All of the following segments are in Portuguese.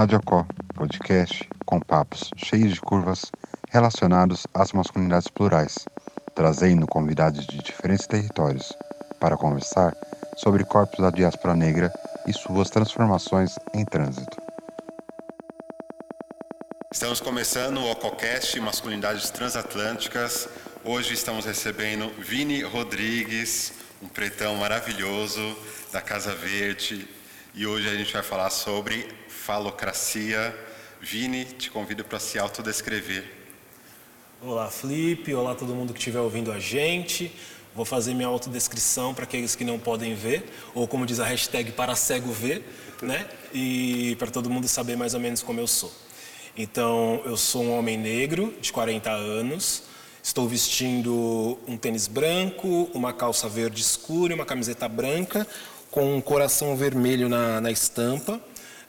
Radiocó, podcast com papos cheios de curvas relacionados às masculinidades plurais, trazendo convidados de diferentes territórios para conversar sobre corpos da diáspora negra e suas transformações em trânsito. Estamos começando o OcoCast Masculinidades Transatlânticas. Hoje estamos recebendo Vini Rodrigues, um pretão maravilhoso da Casa Verde. E hoje a gente vai falar sobre falocracia. Vini, te convido para se autodescrever. Olá, Felipe. Olá, todo mundo que estiver ouvindo a gente. Vou fazer minha autodescrição para aqueles que não podem ver, ou como diz a hashtag, para cego ver, né? E para todo mundo saber mais ou menos como eu sou. Então, eu sou um homem negro de 40 anos. Estou vestindo um tênis branco, uma calça verde escura uma camiseta branca com um coração vermelho na, na estampa.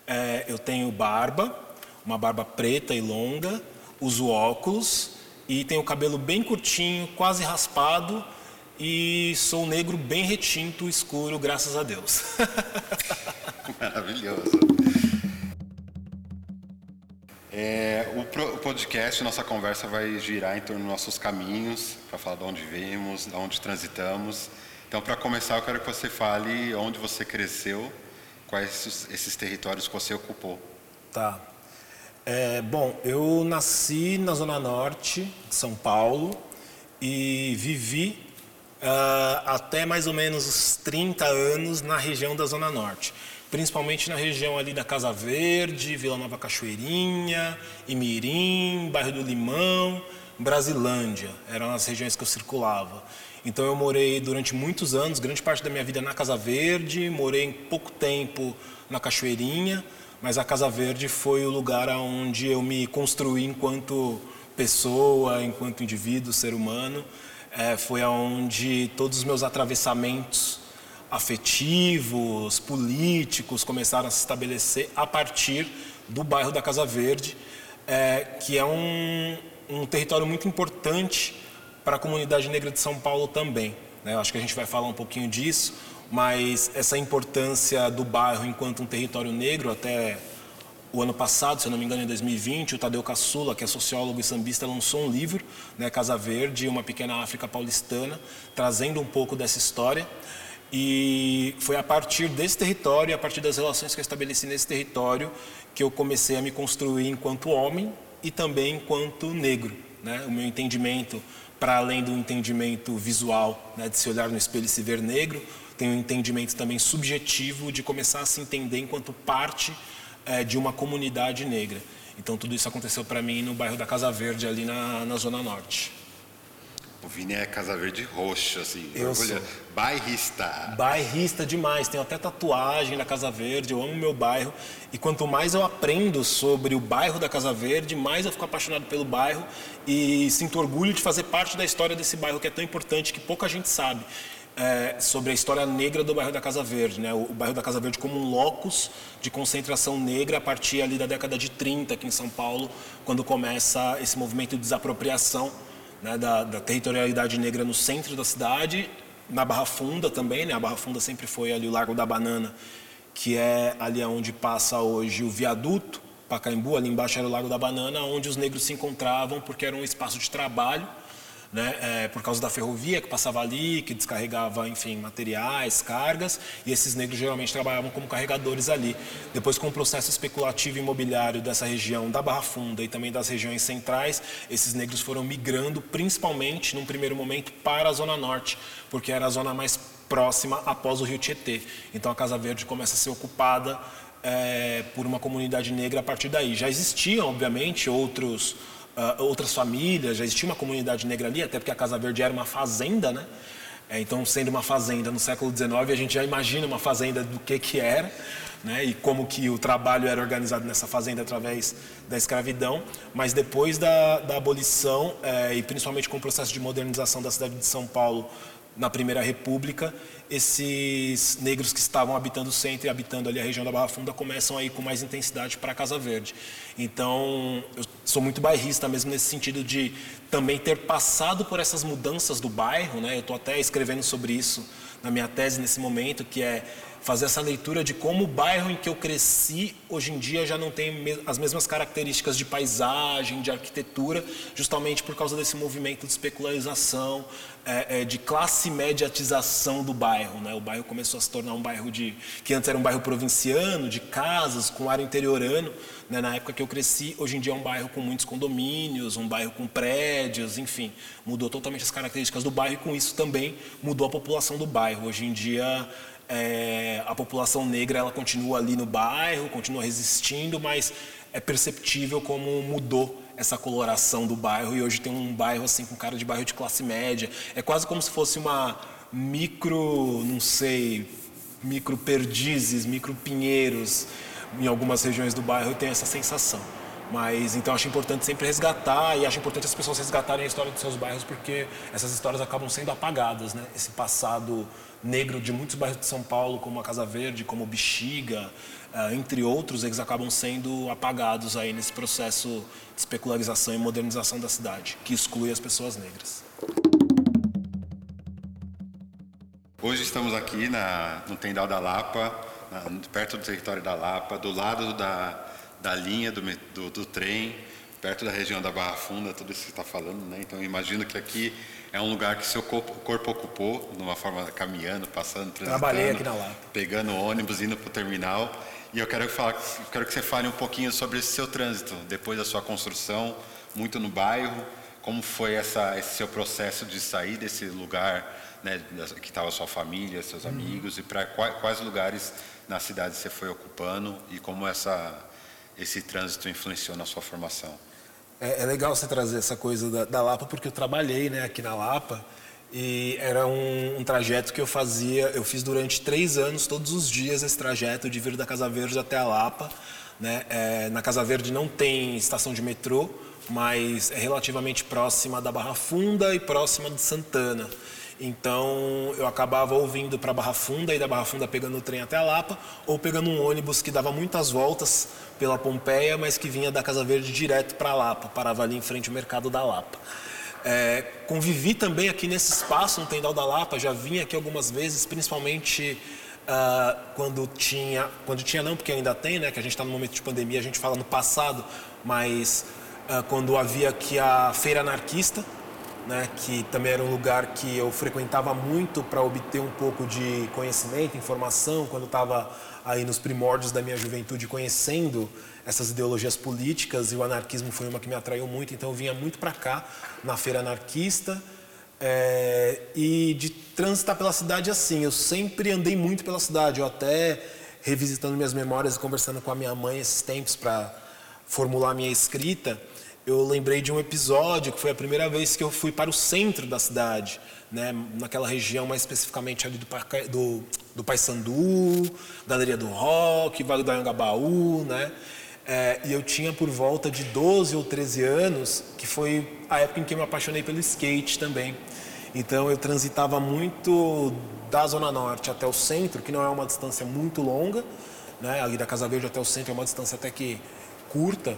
É, eu tenho barba, uma barba preta e longa, uso óculos e tenho o cabelo bem curtinho, quase raspado e sou negro bem retinto, escuro, graças a Deus. Maravilhoso. É, o, podcast, nossa conversa vai girar em torno dos nossos caminhos, para falar de onde vimos, de onde transitamos. Então, para começar, eu quero que você fale onde você cresceu, quais esses, territórios que você ocupou. Tá. É, bom, eu nasci na Zona Norte de São Paulo e vivi uh, até mais ou menos os 30 anos na região da Zona Norte principalmente na região ali da Casa Verde, Vila Nova Cachoeirinha, Imirim, bairro do Limão, Brasilândia. Eram as regiões que eu circulava. Então eu morei durante muitos anos, grande parte da minha vida na Casa Verde, morei pouco tempo na Cachoeirinha, mas a Casa Verde foi o lugar onde eu me construí enquanto pessoa, enquanto indivíduo, ser humano. É, foi aonde todos os meus atravessamentos afetivos, políticos começaram a se estabelecer a partir do bairro da Casa Verde, é, que é um, um território muito importante para a comunidade negra de São Paulo também. Né? Acho que a gente vai falar um pouquinho disso, mas essa importância do bairro enquanto um território negro até o ano passado, se eu não me engano, em 2020, o Tadeu Caçula, que é sociólogo e sambista, lançou um livro, né, Casa Verde, uma pequena África paulistana, trazendo um pouco dessa história. E foi a partir desse território, a partir das relações que eu estabeleci nesse território, que eu comecei a me construir enquanto homem e também enquanto negro. Né? O meu entendimento, para além do entendimento visual, né, de se olhar no espelho e se ver negro, tem um entendimento também subjetivo de começar a se entender enquanto parte é, de uma comunidade negra. Então tudo isso aconteceu para mim no bairro da Casa Verde, ali na, na Zona Norte. O Vini é Casa Verde roxo, assim. Eu orgulho. sou. Bairrista. Bairrista demais. Tenho até tatuagem da Casa Verde. Eu amo meu bairro. E quanto mais eu aprendo sobre o bairro da Casa Verde, mais eu fico apaixonado pelo bairro e sinto orgulho de fazer parte da história desse bairro que é tão importante que pouca gente sabe. É, sobre a história negra do bairro da Casa Verde, né? o, o bairro da Casa Verde como um locus de concentração negra a partir ali da década de 30 aqui em São Paulo, quando começa esse movimento de desapropriação né, da, da, territorialidade negra no centro da cidade, na Barra Funda também, né, a Barra Funda sempre foi ali o Largo da Banana, que é ali onde passa hoje o viaduto, Pacaembu, ali embaixo era o Largo da Banana, onde os negros se encontravam porque era um espaço de trabalho né, é, por causa da ferrovia que passava ali, que descarregava, enfim, materiais, cargas, e esses negros geralmente trabalhavam como carregadores ali. Depois, com o processo especulativo imobiliário dessa região da Barra Funda e também das regiões centrais, esses negros foram migrando, principalmente, num primeiro momento, para a Zona Norte, porque era a zona mais próxima após o Rio Tietê. Então, a Casa Verde começa a ser ocupada é, por uma comunidade negra a partir daí. Já existiam, obviamente, outros uh, outras famílias, já existia uma comunidade negra ali, até porque a Casa Verde era uma fazenda, né? É, então, sendo uma fazenda no século XIX, a gente já imagina uma fazenda do que que era, né? E como que o trabalho era organizado nessa fazenda através da escravidão. Mas depois da, da abolição é, e principalmente com o processo de modernização da cidade de São Paulo na Primeira República, esses negros que estavam habitando o centro e habitando ali a região da Barra Funda começam a ir com mais intensidade para a Casa Verde. Então, eu sou muito bairrista mesmo nesse sentido de também ter passado por essas mudanças do bairro, né? Eu estou até escrevendo sobre isso na minha tese nesse momento, que é fazer essa leitura de como o bairro em que eu cresci hoje em dia já não tem as mesmas características de paisagem, de arquitetura, justamente por causa desse movimento de especularização, é, é, de classe mediatização do bairro. Né? O bairro começou a se tornar um bairro de que antes era um bairro provinciano, de casas com ar interiorano. Né? Na época que eu cresci, hoje em dia é um bairro com muitos condomínios, um bairro com prédios, enfim, mudou totalmente as características do bairro e com isso também mudou a população do bairro. Hoje em dia é, a população negra ela continua ali no bairro, continua resistindo, mas é perceptível como mudou essa coloração do bairro e hoje tem um bairro assim com cara de bairro de classe média. É quase como se fosse uma micro, não sei, micro perdizes, micro pinheiros em algumas regiões do bairro eu tenho essa sensação. Mas então acho importante sempre resgatar e acho importante as pessoas resgatarem a história dos seus bairros porque essas histórias acabam sendo apagadas, né? Esse passado negro de muitos bairros de São Paulo, como a Casa Verde, como Bexiga, uh, entre outros, eles acabam sendo apagados aí nesse processo de especularização e modernização da cidade, que exclui as pessoas negras. Hoje estamos aqui na, no Tendal da Lapa, na, perto do território da Lapa, do lado da, da linha do, do, do trem, perto da região da Barra Funda, tudo isso que está falando, né? Então imagino que aqui é um lugar que seu corpo, corpo ocupou, de uma forma caminhando, passando, Trabalhei aqui na Lapa. pegando ônibus, indo para o terminal. E eu quero, falar, quero que você fale um pouquinho sobre esse seu trânsito, depois da sua construção, muito no bairro, como foi essa, esse seu processo de sair desse lugar né, que estava sua família, seus uhum. amigos, e para quais, quais, lugares na cidade você foi ocupando e como essa, esse trânsito influenciou na sua formação. É, é legal você trazer essa coisa da, da, Lapa, porque eu trabalhei né, aqui na Lapa e era um, um, trajeto que eu fazia, eu fiz durante três anos, todos os dias, esse trajeto de vir da Casa Verde até a Lapa. Né? É, na Casa Verde não tem estação de metrô, mas é relativamente próxima da Barra Funda e próxima de Santana. Então eu acabava ouvindo para Barra Funda e da Barra Funda pegando o trem até a Lapa ou pegando um ônibus que dava muitas voltas pela Pompeia, mas que vinha da Casa Verde direto para a Lapa, parava ali em frente ao mercado da Lapa. É, convivi também aqui nesse espaço no Tendal da Lapa, já vim aqui algumas vezes, principalmente uh, quando tinha, quando tinha não, porque ainda tem, né, que a gente está no momento de pandemia, a gente fala no passado, mas uh, quando havia aqui a feira anarquista, né, que também era um lugar que eu frequentava muito para obter um pouco de conhecimento, informação, quando estava aí nos primórdios da minha juventude conhecendo essas ideologias políticas e o anarquismo foi uma que me atraiu muito, então eu vinha muito para cá na feira anarquista é, e de transitar pela cidade assim. Eu sempre andei muito pela cidade, eu até revisitando minhas memórias e conversando com a minha mãe esses tempos para formular minha escrita eu lembrei de um episódio que foi a primeira vez que eu fui para o centro da cidade, né, naquela região mais especificamente ali do, do, do Paissandu, Galeria do Rock, Vale do Anhangabaú, né? É, e eu tinha por volta de 12 ou 13 anos, que foi a época em que eu me apaixonei pelo skate também. Então eu transitava muito da Zona Norte até o centro, que não é uma distância muito longa, né? ali da Casa Verde até o centro é uma distância até que curta,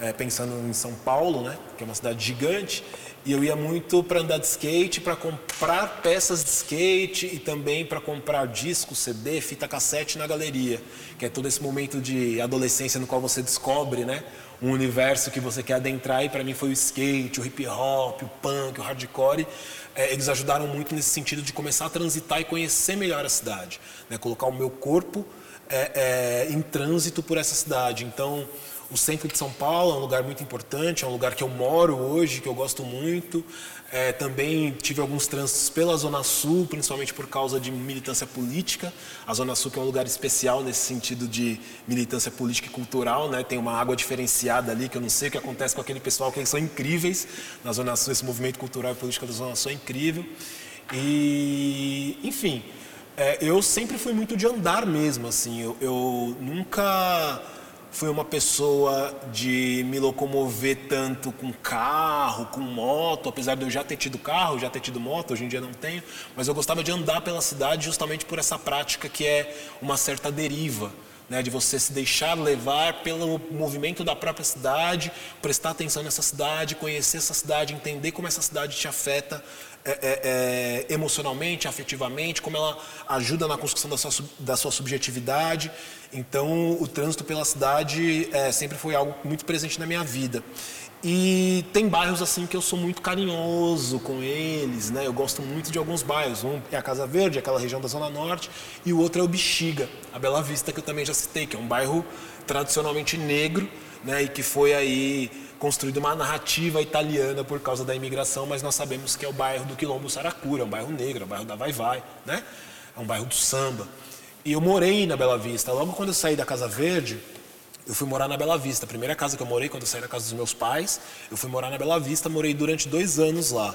é, pensando em São Paulo, né, que é uma cidade gigante, e eu ia muito para andar de skate, para comprar peças de skate e também para comprar disco, CD, fita cassete na galeria, que é todo esse momento de adolescência no qual você descobre, né, um universo que você quer adentrar e para mim foi o skate, o hip hop, o punk, o hardcore. É, eles ajudaram muito nesse sentido de começar a transitar e conhecer melhor a cidade, né, colocar o meu corpo é, é, em trânsito por essa cidade. Então o centro de São Paulo é um lugar muito importante, é um lugar que eu moro hoje, que eu gosto muito. É, também tive alguns trânsitos pela Zona Sul, principalmente por causa de militância política. A Zona Sul que é um lugar especial nesse sentido de militância política e cultural, né? Tem uma água diferenciada ali que eu não sei o que acontece com aquele pessoal que eles são incríveis na Zona Sul. Esse movimento cultural e política da Zona Sul é incrível. E, enfim, é, eu sempre fui muito de andar mesmo, assim. eu, eu nunca fui uma pessoa de me locomover tanto com carro, com moto, apesar de eu já ter tido carro, já ter tido moto, hoje em dia não tenho, mas eu gostava de andar pela cidade justamente por essa prática que é uma certa deriva. Né, de você se deixar levar pelo movimento da própria cidade, prestar atenção nessa cidade, conhecer essa cidade, entender como essa cidade te afeta é, é, é, emocionalmente, afetivamente, como ela ajuda na construção da sua, da sua subjetividade. Então, o trânsito pela cidade é, sempre foi algo muito presente na minha vida. E tem bairros assim que eu sou muito carinhoso com eles, né? Eu gosto muito de alguns bairros. Um é a Casa Verde, aquela região da Zona Norte, e o outro é o Bexiga, a Bela Vista, que eu também já citei, que é um bairro tradicionalmente negro, né? E que foi aí construído uma narrativa italiana por causa da imigração, mas nós sabemos que é o bairro do Quilombo Saracura, é um bairro negro, é um bairro da Vai Vai, né? É um bairro do samba. E eu morei na Bela Vista. Logo quando eu saí da Casa Verde, eu fui morar na Bela Vista. A primeira casa que eu morei, quando eu saí da casa dos meus pais, eu fui morar na Bela Vista, morei durante dois anos lá.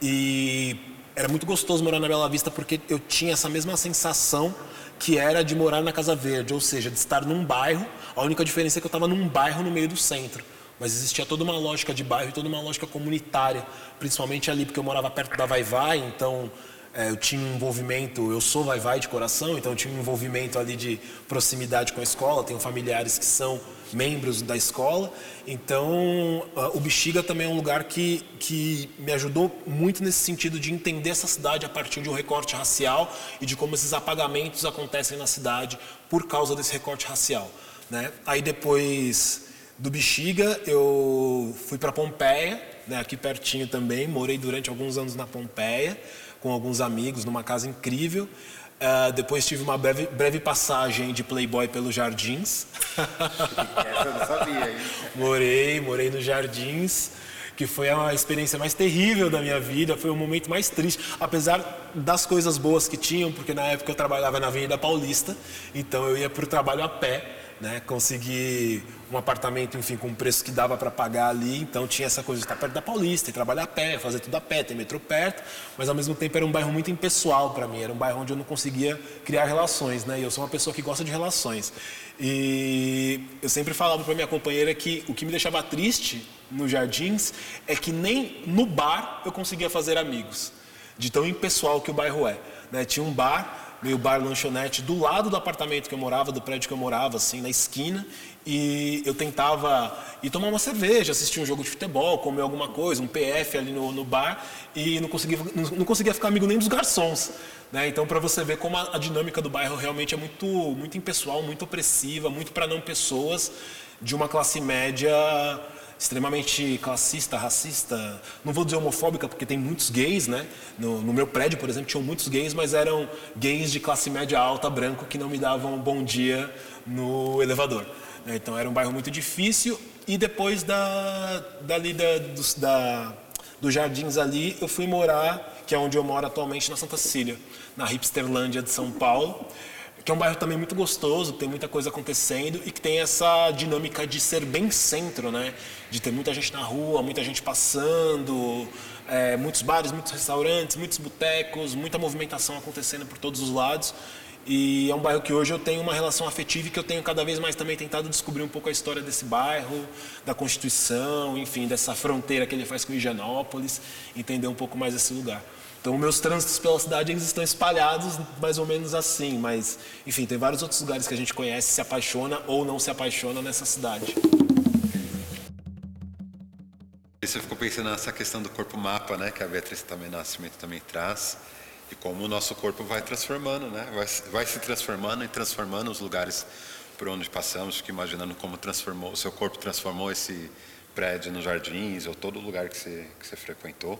E era muito gostoso morar na Bela Vista porque eu tinha essa mesma sensação que era de morar na Casa Verde, ou seja, de estar num bairro. A única diferença é que eu estava num bairro no meio do centro. Mas existia toda uma lógica de bairro e toda uma lógica comunitária, principalmente ali porque eu morava perto da Vai Vai, então é, eu tinha um envolvimento, eu sou vai-vai de coração, então eu tinha um envolvimento ali de proximidade com a escola, tenho familiares que são membros da escola, então o Bexiga também é um lugar que, que me ajudou muito nesse sentido de entender essa cidade a partir de um recorte racial e de como esses apagamentos acontecem na cidade por causa desse recorte racial. Né? Aí depois do Bexiga eu fui para Pompeia, né, aqui pertinho também, morei durante alguns anos na Pompeia, com alguns amigos numa casa incrível. Uh, depois tive uma breve, breve, passagem de Playboy pelos Jardins. Essa eu não sabia, hein? morei, morei nos Jardins, que foi a experiência mais terrível da minha vida, foi o momento mais triste, apesar das coisas boas que tinham, porque na época eu trabalhava na Avenida Paulista, então eu ia para o trabalho a pé né? Consegui um apartamento, enfim, com um preço que dava para pagar ali, então tinha essa coisa de estar perto da Paulista, trabalhar a pé, fazer tudo a pé, ter metrô perto, mas ao mesmo tempo era um bairro muito impessoal para mim, era um bairro onde eu não conseguia criar relações, né? E eu sou uma pessoa que gosta de relações. E eu sempre falava para minha companheira que o que me deixava triste nos Jardins é que nem no bar eu conseguia fazer amigos, de tão impessoal que o bairro é. Né? Tinha um bar meio bar lanchonete do lado do apartamento que eu morava, do prédio que eu morava, assim, na esquina. E eu tentava ir tomar uma cerveja, assistir um jogo de futebol, comer alguma coisa, um PF ali no, no bar, e não conseguia, não, conseguia ficar amigo nem dos garçons. Né? Então, para você ver como a, a, dinâmica do bairro realmente é muito, muito impessoal, muito opressiva, muito para não pessoas de uma classe média extremamente classista, racista, não vou dizer homofóbica, porque tem muitos gays, né? No, no, meu prédio, por exemplo, tinham muitos gays, mas eram gays de classe média alta, branco, que não me davam bom dia no elevador. Né? Então era um bairro muito difícil. E depois da, dali da, dos, da, dos jardins ali, eu fui morar, que é onde eu moro atualmente, na Santa Cecília, na Hipsterlândia de São Paulo que é um bairro também muito gostoso, tem muita coisa acontecendo e que tem essa dinâmica de ser bem centro, né? De ter muita gente na rua, muita gente passando, é, muitos bares, muitos restaurantes, muitos botecos, muita movimentação acontecendo por todos os lados. E é um bairro que hoje eu tenho uma relação afetiva e que eu tenho cada vez mais também tentado descobrir um pouco a história desse bairro, da Constituição, enfim, dessa fronteira que ele faz com Higienópolis, entender um pouco mais esse lugar. Então, meus trânsitos pela cidade eles estão espalhados mais ou menos assim, mas, enfim, tem vários outros lugares que a gente conhece, se apaixona ou não se apaixona nessa cidade. Você ficou pensando nessa questão do corpo mapa, né, que a Beatriz também Nascimento também traz, e como o nosso corpo vai transformando, né, vai, vai se transformando e transformando os lugares por onde passamos, fico imaginando como transformou, o seu corpo transformou esse prédio nos jardins ou todo lugar que você, que você frequentou.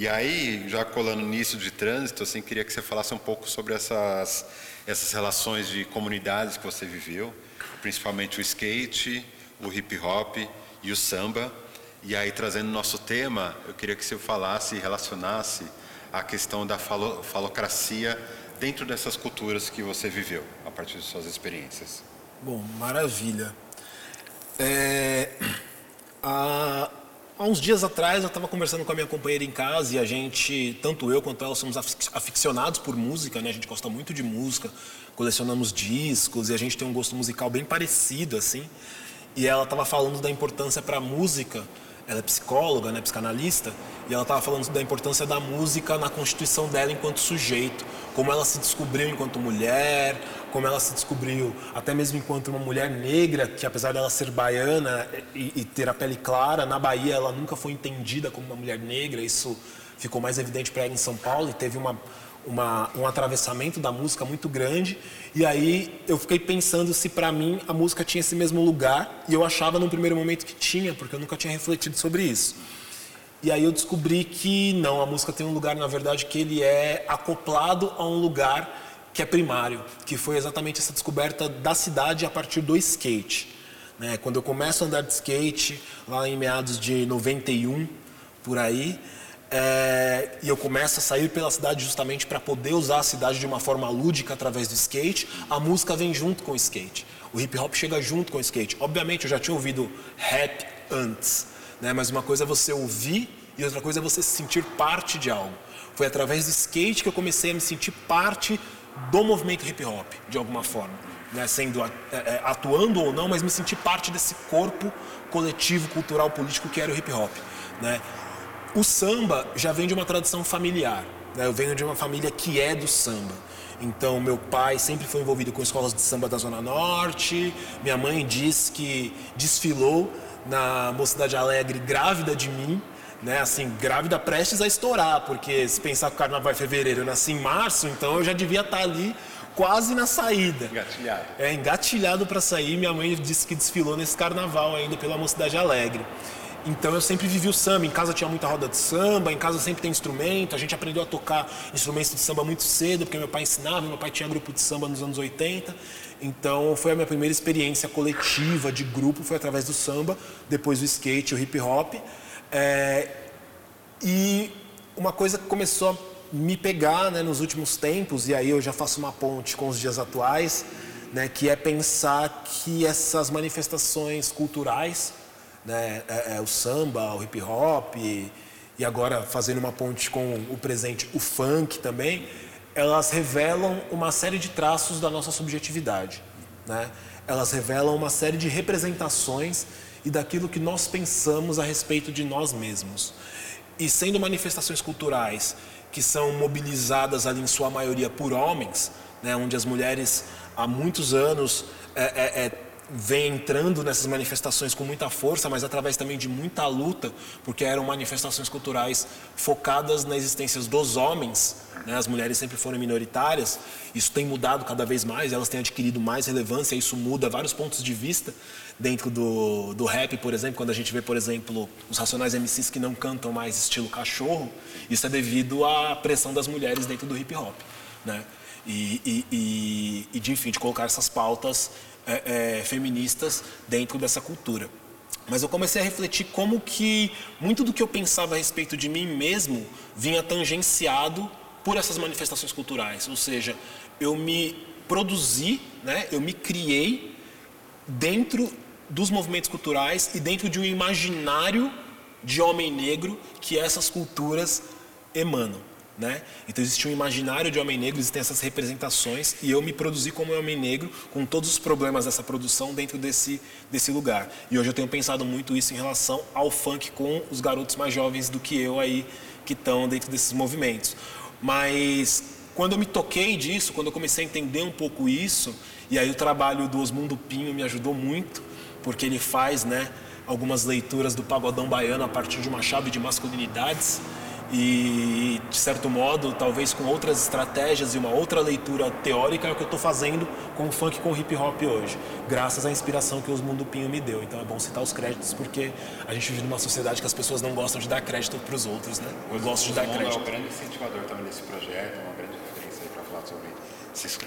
E aí, já colando nisso de trânsito, assim, queria que você falasse um pouco sobre essas, essas relações de comunidades que você viveu, principalmente o skate, o hip hop e o samba. E aí, trazendo nosso tema, eu queria que você falasse e relacionasse a questão da falo, falocracia dentro dessas culturas que você viveu, a partir de suas experiências. Bom, maravilha. É, a, Há uns dias atrás eu estava conversando com a minha companheira em casa e a gente, tanto eu quanto ela, somos aficionados por música, né? A gente gosta muito de música, colecionamos discos e a gente tem um gosto musical bem parecido, assim. E ela estava falando da importância para a música. Ela é psicóloga, né, psicanalista, e ela estava falando da importância da música na constituição dela enquanto sujeito, como ela se descobriu enquanto mulher, como ela se descobriu, até mesmo enquanto uma mulher negra, que apesar dela ser baiana e, e ter a pele clara, na Bahia ela nunca foi entendida como uma mulher negra, isso ficou mais evidente para ela em São Paulo e teve uma, uma, um atravessamento da música muito grande. E aí eu fiquei pensando se para mim a música tinha esse mesmo lugar e eu achava num primeiro momento que tinha, porque eu nunca tinha refletido sobre isso. E aí eu descobri que não, a música tem um lugar, na verdade, que ele é acoplado a um lugar que é primário, que foi exatamente essa descoberta da cidade a partir do skate. Né? Quando eu começo a andar de skate, lá em meados de 91, por aí, é, e eu começo a sair pela cidade justamente para poder usar a cidade de uma forma lúdica através do skate, a música vem junto com o skate. O hip hop chega junto com o skate. Obviamente eu já tinha ouvido rap antes, né? Mas uma coisa é você ouvir e outra coisa é você se sentir parte de algo. Foi através do skate que eu comecei a me sentir parte do movimento hip hop, de alguma forma. Né? Sendo é, é, atuando ou não, mas me sentir parte desse corpo coletivo, cultural, político que era o hip hop. Né? O samba já vem de uma tradição familiar. Né? Eu venho de uma família que é do samba. Então, meu pai sempre foi envolvido com escolas de samba da Zona Norte. Minha mãe diz que desfilou na Mocidade Alegre grávida de mim, né? Assim, grávida prestes a estourar, porque se pensar que o carnaval é fevereiro, eu nasci em março, então eu já devia estar ali quase na saída. Engatilhado. É, engatilhado para sair. Minha mãe disse que desfilou nesse carnaval ainda pela Mocidade Alegre. Então eu sempre vivi o samba. Em casa tinha muita roda de samba, em casa sempre tem instrumento. A gente aprendeu a tocar instrumentos de samba muito cedo, porque meu pai ensinava, meu pai tinha grupo de samba nos anos 80. Então foi a minha primeira experiência coletiva de grupo, foi através do samba, depois do skate, o hip hop. É, e uma coisa que começou a me pegar né, nos últimos tempos, e aí eu já faço uma ponte com os dias atuais, né, que é pensar que essas manifestações culturais, né, é, é, o samba, o hip hop, e, e agora fazendo uma ponte com o presente, o funk também, elas revelam uma série de traços da nossa subjetividade. Né? Elas revelam uma série de representações e daquilo que nós pensamos a respeito de nós mesmos. E sendo manifestações culturais que são mobilizadas ali em sua maioria por homens, né, onde as mulheres há muitos anos é, é, é vem entrando nessas manifestações com muita força, mas através também de muita luta, porque eram manifestações culturais focadas na existência dos homens, né? as mulheres sempre foram minoritárias, isso tem mudado cada vez mais, elas têm adquirido mais relevância, isso muda vários pontos de vista dentro do, do rap, por exemplo, quando a gente vê, por exemplo, os Racionais MCs que não cantam mais estilo cachorro, isso é devido à pressão das mulheres dentro do hip hop, né? E, e, e, e de, enfim, de colocar essas pautas é, é, feministas dentro dessa cultura. Mas eu comecei a refletir como que muito do que eu pensava a respeito de mim mesmo vinha tangenciado por essas manifestações culturais. Ou seja, eu me produzi, né, eu me criei dentro dos movimentos culturais e dentro de um imaginário de homem negro que essas culturas emanam. Né? Então existe um imaginário de homem negro, existem essas representações e eu me produzi como homem negro com todos os problemas dessa produção dentro desse, desse lugar. E hoje eu tenho pensado muito isso em relação ao funk com os garotos mais jovens do que eu aí que estão dentro desses movimentos. Mas quando eu me toquei disso, quando eu comecei a entender um pouco isso, e aí o trabalho do Osmundo Pinho me ajudou muito, porque ele faz né, algumas leituras do pagodão baiano a partir de uma chave de masculinidades e de certo modo, talvez com outras estratégias e uma outra leitura teórica é o que eu estou fazendo com o funk e com o hip hop hoje, graças à inspiração que o Osmundo Pinho me deu. Então é bom citar os créditos porque a gente vive numa sociedade que as pessoas não gostam de dar crédito para os outros, né? Eu gosto de dar crédito. é um grande incentivador também desse projeto, uma grande referência para falar sobre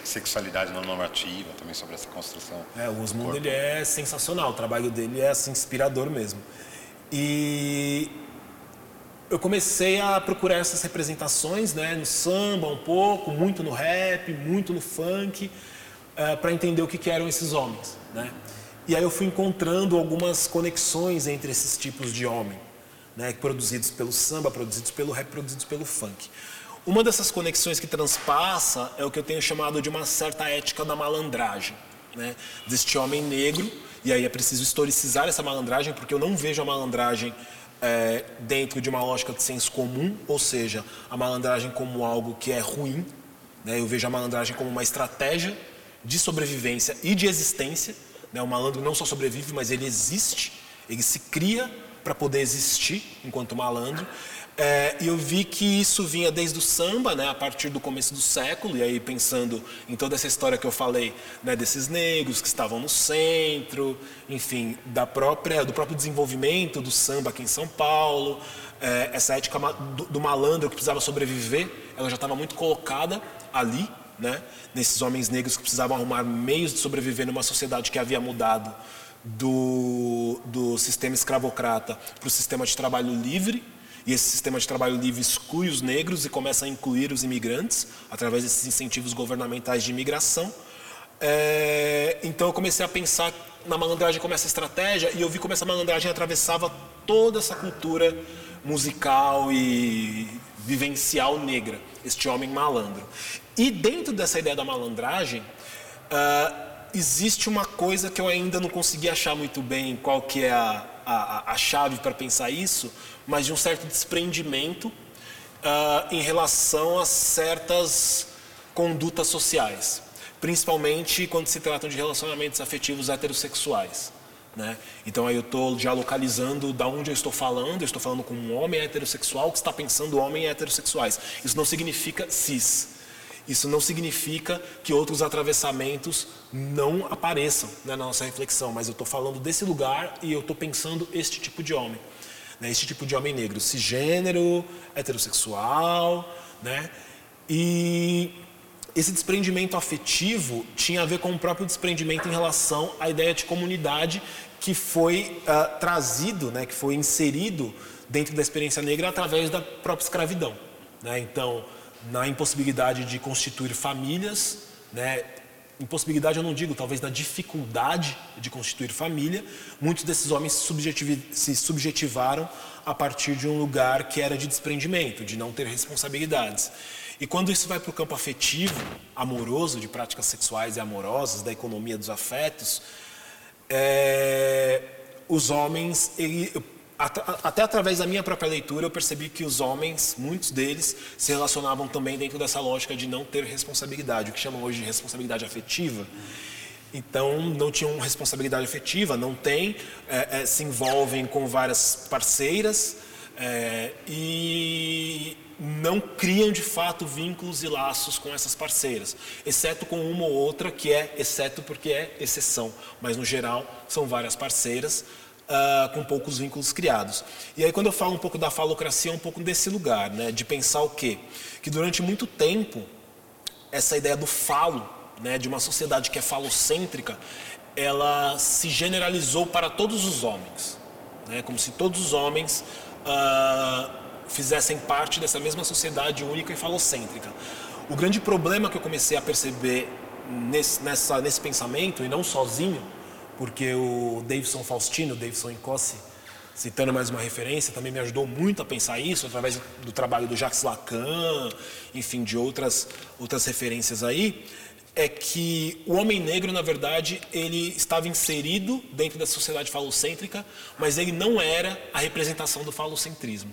sexualidade não normativa, também sobre essa construção. É, o Osmundo ele é sensacional, o trabalho dele é assim, inspirador mesmo. E eu comecei a procurar essas representações, né, no samba um pouco, muito no rap, muito no funk, uh, para entender o que, que, eram esses homens, né? E aí eu fui encontrando algumas conexões entre esses tipos de homem, né, produzidos pelo samba, produzidos pelo rap, produzidos pelo funk. Uma dessas conexões que transpassa é o que eu tenho chamado de uma certa ética da malandragem, né? Deste homem negro, e aí é preciso historicizar essa malandragem, porque eu não vejo a malandragem é, dentro de uma lógica de senso comum, ou seja, a malandragem como algo que é ruim. Né? Eu vejo a malandragem como uma estratégia de sobrevivência e de existência. Né? O malandro não só sobrevive, mas ele existe, ele se cria para poder existir enquanto malandro. É, eu vi que isso vinha desde o samba, né, a partir do começo do século, e aí pensando em toda essa história que eu falei, né, desses negros que estavam no centro, enfim, da própria, do próprio desenvolvimento do samba aqui em São Paulo, é, essa ética do, do malandro que precisava sobreviver, ela já estava muito colocada ali, né, nesses homens negros que precisavam arrumar meios de sobreviver numa sociedade que havia mudado do, do sistema escravocrata para o sistema de trabalho livre, e esse sistema de trabalho livre exclui os negros e começa a incluir os imigrantes através desses incentivos governamentais de imigração. É, então eu comecei a pensar na malandragem como essa estratégia e eu vi como essa malandragem atravessava toda essa cultura musical e vivencial negra, este homem malandro. E dentro dessa ideia da malandragem, uh, existe uma coisa que eu ainda não consegui achar muito bem qual que é a, a, a chave para pensar isso, mas de um certo desprendimento uh, em relação a certas condutas sociais, principalmente quando se tratam de relacionamentos afetivos heterossexuais. Né? Então aí eu estou já localizando da onde eu estou falando, eu estou falando com um homem heterossexual que está pensando homem heterossexuais. Isso não significa cis. Isso não significa que outros atravessamentos não apareçam né, na nossa reflexão, mas eu estou falando desse lugar e eu estou pensando este tipo de homem né, esse tipo de homem negro, cisgênero, heterossexual, né? E esse desprendimento afetivo tinha a ver com o próprio desprendimento em relação à ideia de comunidade que foi uh, trazido, né, que foi inserido dentro da experiência negra através da própria escravidão. Né? Então, na impossibilidade de constituir famílias, né, impossibilidade eu não digo, talvez na dificuldade de constituir família, muitos desses homens se subjetivaram a partir de um lugar que era de desprendimento, de não ter responsabilidades. E quando isso vai para o campo afetivo, amoroso, de práticas sexuais e amorosas, da economia dos afetos, é, os homens, ele, até através da minha própria leitura, eu percebi que os homens, muitos deles, se relacionavam também dentro dessa lógica de não ter responsabilidade, o que chamam hoje de responsabilidade afetiva. Então, não tinham responsabilidade afetiva, não têm, é, é, se envolvem com várias parceiras é, e não criam de fato vínculos e laços com essas parceiras, exceto com uma ou outra que é exceto porque é exceção, mas no geral são várias parceiras uh, com poucos vínculos criados. E aí quando eu falo um pouco da falocracia, é um pouco desse lugar, né, de pensar o quê? Que durante muito tempo, essa ideia do falo, né, de uma sociedade que é falocêntrica, ela se generalizou para todos os homens. Né, como se todos os homens uh, fizessem parte dessa mesma sociedade única e falocêntrica. O grande problema que eu comecei a perceber nesse, nessa, nesse pensamento, e não sozinho, porque o Davidson Faustino, Davidson Incossi, citando mais uma referência, também me ajudou muito a pensar isso, através do trabalho do Jacques Lacan, enfim, de outras, outras referências aí, é que o homem negro, na verdade, ele estava inserido dentro da sociedade falocêntrica, mas ele não era a representação do falocentrismo.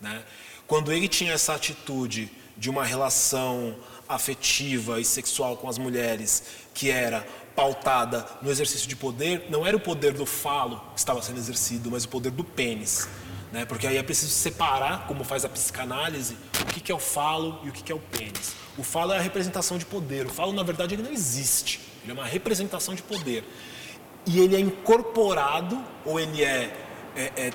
Né? Quando ele tinha essa atitude de uma relação afetiva e sexual com as mulheres, que era pautada no exercício de poder, não era o poder do falo que estava sendo exercido, mas o poder do pênis. Né? Porque aí é preciso separar, como faz a psicanálise, o que, é o falo e o que, que é o pênis. O falo é a representação de poder. O falo, na verdade, ele não existe. Ele é uma representação de poder. E ele é incorporado, ou ele é, é, é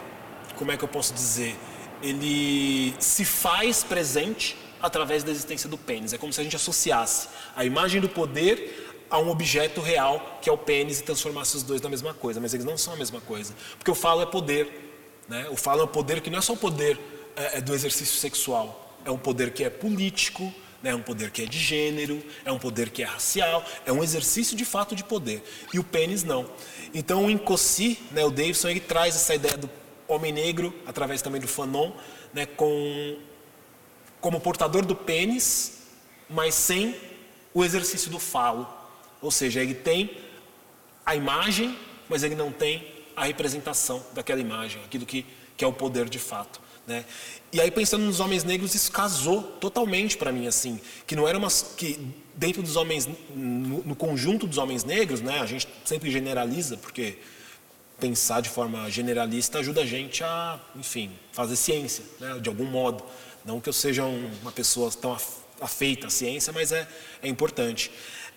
como é que eu posso dizer? Ele se faz presente através da existência do pênis. É como se a gente associasse a imagem do poder a um objeto real, que é o pênis, e transformasse os dois na mesma coisa. Mas eles não são a mesma coisa. Porque o falo é poder. Né? O falo é um poder que não é só o poder é, é, do exercício sexual. É um poder que é político, né? é um poder que é de gênero, é um poder que é racial, é um exercício de fato de poder. E o pênis não. Então o Incossi, né, o Davidson, ele traz essa ideia do homem negro, através também do Fanon, né, com, como portador do pênis, mas sem o exercício do falo. Ou seja, ele tem a imagem, mas ele não tem a representação daquela imagem, aquilo que, que é o poder de fato. Né? E aí pensando nos homens negros, isso casou totalmente para mim assim, que não era uma que dentro dos homens no, no, conjunto dos homens negros, né, a gente sempre generaliza porque pensar de forma generalista ajuda a gente a, enfim, fazer ciência, né, de algum modo. Não que eu seja uma pessoa tão afeita à ciência, mas é, é importante.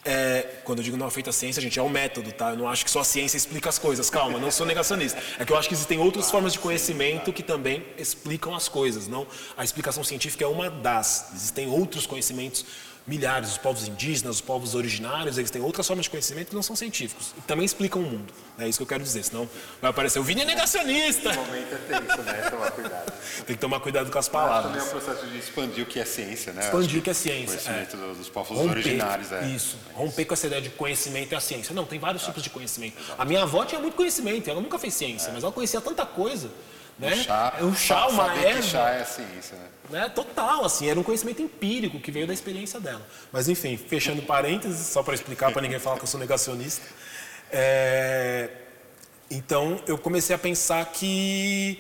É, quando eu digo não afeita à ciência, gente, é o método, tá? Eu não acho que só a ciência explica as coisas. Calma, não sou negacionista. É que eu acho que existem outras formas de conhecimento que também explicam as coisas. Não, a explicação científica é uma das. Existem outros conhecimentos milhares, os povos indígenas, os povos originários, eles têm outras formas de conhecimento que não são científicos. E também explicam o mundo. É isso que eu quero dizer, senão vai aparecer o Vini é negacionista. No momento é tenso, né? Tomar cuidado. Tem que tomar cuidado com as palavras. Mas também é um processo de expandir o que é ciência, né? Expandir o que é ciência. Conhecimento é. dos povos Romper, originários, é. Isso. Romper com essa ideia de conhecimento e a ciência. Não, tem vários tipos de conhecimento. A minha avó tinha muito conhecimento, ela nunca fez ciência, mas ela conhecia tanta coisa. Né? O chá, o chá, uma erva. chá é ciência, né? né? Total, assim, era um conhecimento empírico que veio da experiência dela. Mas enfim, fechando parênteses, só para explicar para ninguém falar que eu sou negacionista. É... Então eu comecei a pensar que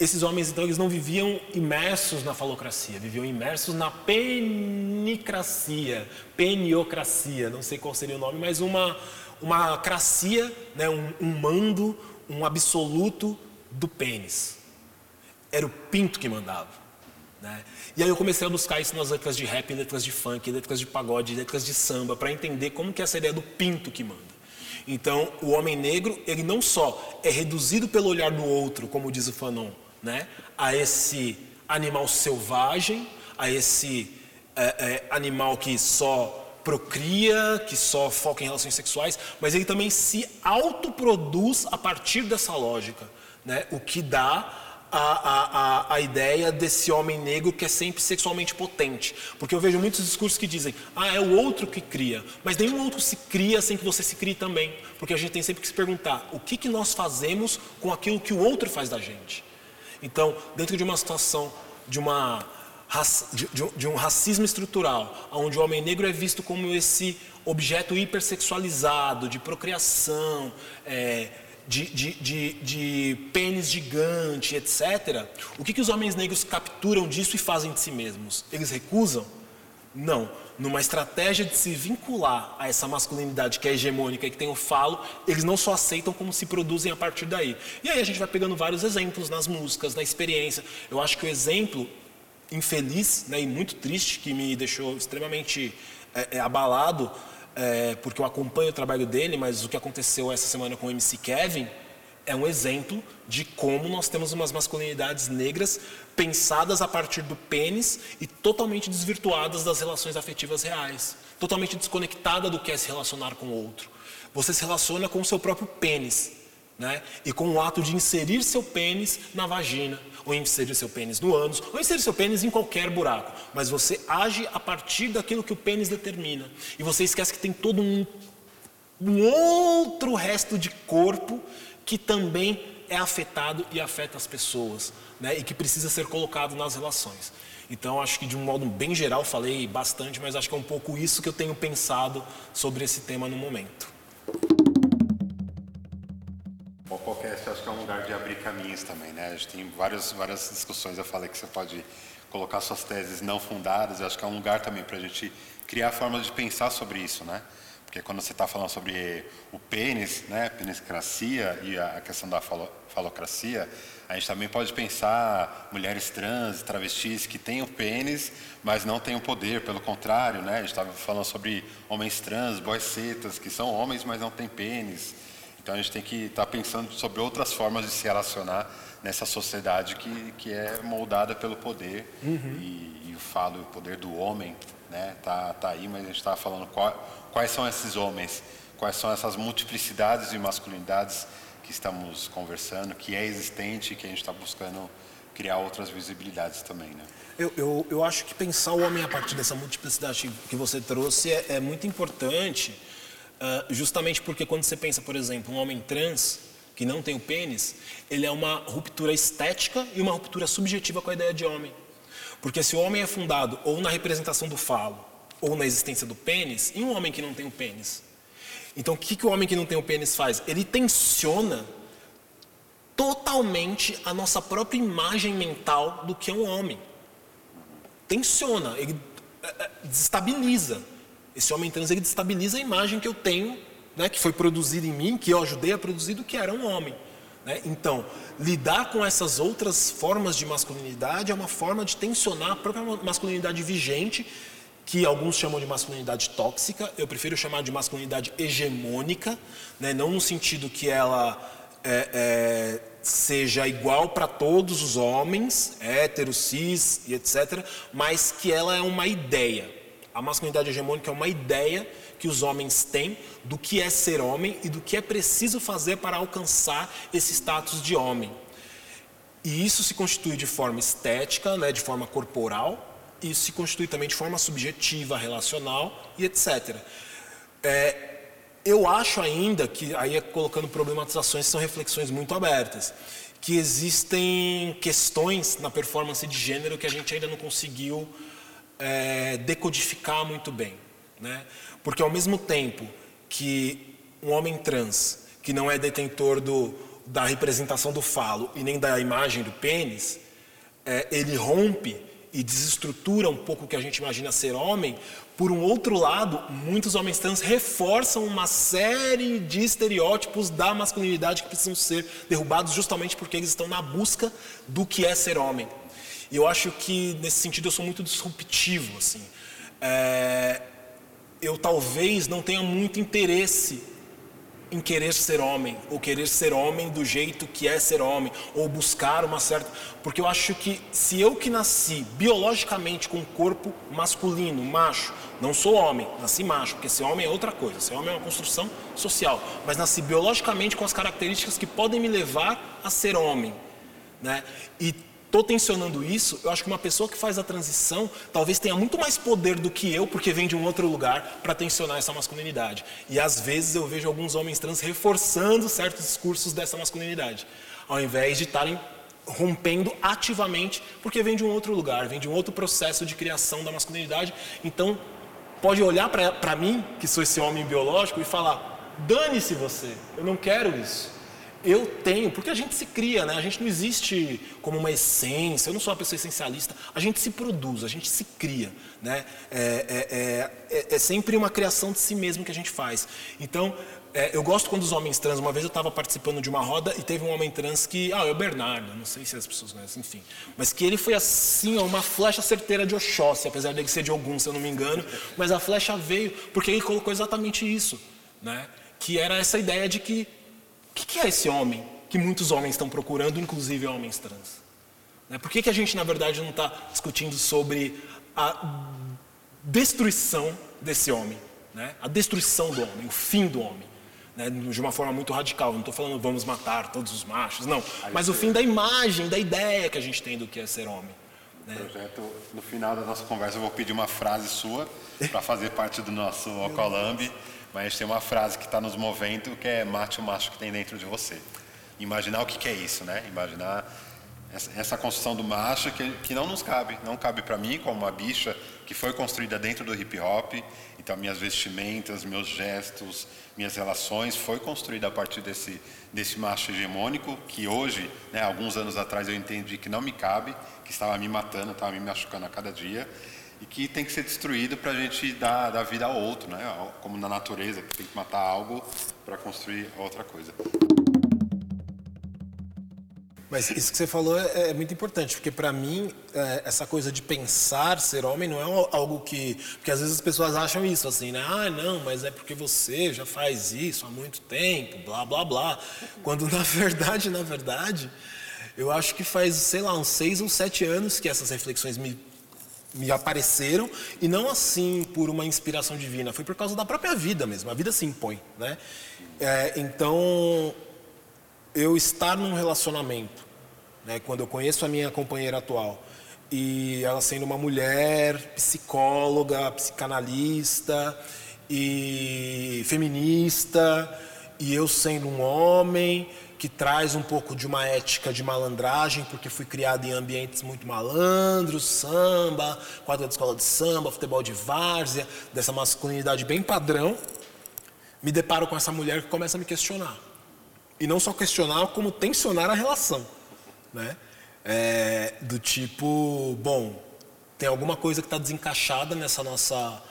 esses homens então eles não viviam imersos na falocracia, viviam imersos na penicracia, peniocracia, não sei qual seria o nome, mas uma uma cracia, né? um, um mando, um absoluto do pênis. Era o pinto que mandava. Né? E aí eu comecei a buscar isso nas letras de rap, letras de funk, letras de pagode, letras de samba, para entender como que é essa ideia do pinto que manda. Então, o homem negro, ele não só é reduzido pelo olhar do outro, como diz o Fanon, né? a esse animal selvagem, a esse é, é, animal que só procria, que só foca em relações sexuais, mas ele também se autoproduz a partir dessa lógica né? o que dá a, a, a, ideia desse homem negro que é sempre sexualmente potente. Porque eu vejo muitos discursos que dizem, ah, é o outro que cria. Mas nenhum outro se cria sem que você se crie também. Porque a gente tem sempre que se perguntar, o que, que nós fazemos com aquilo que o outro faz da gente? Então, dentro de uma situação de uma de, de, de, um racismo estrutural, onde o homem negro é visto como esse objeto hipersexualizado, de procriação, é, de, de, de, de pênis gigante, etc., o que, que os homens negros capturam disso e fazem de si mesmos? Eles recusam? Não. Numa estratégia de se vincular a essa masculinidade que é hegemônica e que tem o falo, eles não só aceitam como se produzem a partir daí. E aí a gente vai pegando vários exemplos nas músicas, na experiência. Eu acho que o exemplo infeliz né, e muito triste, que me deixou extremamente é, é, abalado, é, porque eu acompanho o trabalho dele, mas o que aconteceu essa semana com o MC Kevin é um exemplo de como nós temos umas masculinidades negras pensadas a partir do pênis e totalmente desvirtuadas das relações afetivas reais, totalmente desconectada do que é se relacionar com o outro. Você se relaciona com o seu próprio pênis, né? E com o ato de inserir seu pênis na vagina, ou inserir seu pênis no ânus, ou inserir seu pênis em qualquer buraco. Mas você age a partir daquilo que o pênis determina. E você esquece que tem todo um, um outro resto de corpo que também é afetado e afeta as pessoas, né? E que precisa ser colocado nas relações. Então, acho que de um modo bem geral falei bastante, mas acho que é um pouco isso que eu tenho pensado sobre esse tema no momento. Acho que é um lugar de abrir caminhos também, né? A gente tem várias, várias discussões. Eu falei que você pode colocar suas teses não fundadas. Eu acho que é um lugar também para a gente criar formas de pensar sobre isso, né? Porque quando você está falando sobre o pênis, né, peniscracia e a questão da falo, falocracia, a gente também pode pensar mulheres trans, travestis que têm o pênis, mas não têm o poder. Pelo contrário, né? A gente estava falando sobre homens trans, boys cetas, que são homens, mas não têm pênis. Então a gente tem que estar tá pensando sobre outras formas de se relacionar nessa sociedade que, que é moldada pelo poder uhum. e, e, o falo, o poder do homem, né? Tá, tá aí, mas a gente está falando qual, quais são esses homens, quais são essas multiplicidades de masculinidades que estamos conversando, que é existente e que a gente está buscando criar outras visibilidades também, né? Eu, eu, eu acho que pensar o homem a partir dessa multiplicidade que você trouxe é, é muito importante ah, justamente porque quando você pensa, por exemplo, um homem trans que não tem o pênis, ele é uma ruptura estética e uma ruptura subjetiva com a ideia de homem. Porque se o homem é fundado ou na representação do falo ou na existência do pênis, e um homem que não tem o pênis? Então, o que, que o homem que não tem o pênis faz? Ele tensiona totalmente a nossa própria imagem mental do que é um homem. Tensiona, ele eh, eh, desestabiliza. Esse homem trans ele destabiliza a imagem que eu tenho, né, que foi produzida em mim, que eu ajudei a produzir do que era um homem. Né? Então, lidar com essas outras formas de masculinidade é uma forma de tensionar a própria masculinidade vigente, que alguns chamam de masculinidade tóxica, eu prefiro chamar de masculinidade hegemônica, né? não no sentido que ela é, é, seja igual para todos os homens, héteros, cis e etc., mas que ela é uma ideia. A masculinidade hegemônica é uma ideia que os homens têm do que é ser homem e do que é preciso fazer para alcançar esse status de homem. E isso se constitui de forma estética, né, de forma corporal, isso se constitui também de forma subjetiva, relacional e etc. É, eu acho ainda que, aí é colocando problematizações, são reflexões muito abertas, que existem questões na performance de gênero que a gente ainda não conseguiu é, decodificar muito bem. Né? Porque ao mesmo tempo que um homem trans, que não é detentor do, da representação do falo e nem da imagem do pênis, é, ele rompe e desestrutura um pouco o que a gente imagina ser homem. Por um outro lado, muitos homens trans reforçam uma série de estereótipos da masculinidade que precisam ser derrubados justamente porque eles estão na busca do que é ser homem. E eu acho que nesse sentido eu sou muito disruptivo, assim. É, eu talvez não tenha muito interesse em querer ser homem, ou querer ser homem do jeito que é ser homem, ou buscar uma certa. Porque eu acho que se eu que nasci biologicamente com um corpo masculino, macho, não sou homem, nasci macho, porque ser homem é outra coisa, ser homem é uma construção social, mas nasci biologicamente com as características que podem me levar a ser homem. Né? E estou tensionando isso, eu acho que uma pessoa que faz a transição talvez tenha muito mais poder do que eu, porque vem de um outro lugar, para tensionar essa masculinidade. E às vezes eu vejo alguns homens trans reforçando certos discursos dessa masculinidade, ao invés de estarem rompendo ativamente, porque vem de um outro lugar, vem de um outro processo de criação da masculinidade. Então, pode olhar para mim, que sou esse homem biológico, e falar: dane-se você, eu não quero isso eu tenho, porque a gente se cria, né? A gente não existe como uma essência, eu não sou uma pessoa essencialista, a gente se produz, a gente se cria, né? É, é, é, é sempre uma criação de si mesmo que a gente faz. Então, é, eu gosto quando os homens trans, uma vez eu estava participando de uma roda e teve um homem trans que, ah, é o Bernardo, não sei se as pessoas conhecem, enfim, mas que ele foi assim, ó, uma flecha certeira de Oxóssi, apesar dele ser de algum, se eu não me engano, mas a flecha veio porque ele colocou exatamente isso, né? Que era essa ideia de que que, que é esse homem que muitos homens estão procurando, inclusive homens trans? Né? Por que, que a gente, na verdade, não está discutindo sobre a destruição desse homem? Né? A destruição do homem, o fim do homem. Né? De uma forma muito radical. Não estou falando vamos matar todos os machos, não. Mas o fim da imagem, da ideia que a gente tem do que é ser homem. Né? Projeto, no final da nossa conversa, eu vou pedir uma frase sua para fazer parte do nosso Ocolambi. Mas tem uma frase que está nos movendo que é mate o macho que tem dentro de você. Imaginar o que, que é isso, né? Imaginar essa, construção do macho que, que não nos cabe. Não cabe para mim, como uma bicha que foi construída dentro do hip hop. Então, minhas vestimentas, meus gestos, minhas relações foi construída a partir desse, desse macho hegemônico que hoje, né, alguns anos atrás, eu entendi que não me cabe, que estava me matando, estava me machucando a cada dia e que tem que ser destruído para a gente dar, dar vida ao outro, né? como na natureza, que tem que matar algo para construir outra coisa. Mas isso que você falou é, é muito importante, porque para mim é, essa coisa de pensar ser homem não é algo que, porque às vezes as pessoas acham isso assim, né? Ah, não, mas é porque você já faz isso há muito tempo, blá blá blá. Quando na verdade, na verdade, eu acho que faz, sei lá, uns seis ou sete anos que essas reflexões me me apareceram e não assim por uma inspiração divina, foi por causa da própria vida mesmo. A vida se impõe, né? É, então, eu estar num relacionamento, né, quando eu conheço a minha companheira atual e ela sendo uma mulher psicóloga, psicanalista e feminista e eu sendo um homem que traz um pouco de uma ética de malandragem, porque fui criado em ambientes muito malandros, samba, quadra de escola de samba, futebol de várzea, dessa masculinidade bem padrão, me deparo com essa mulher que começa a me questionar. E não só questionar, como tensionar a relação. Né? É, do tipo, bom, tem alguma coisa que está desencaixada nessa nossa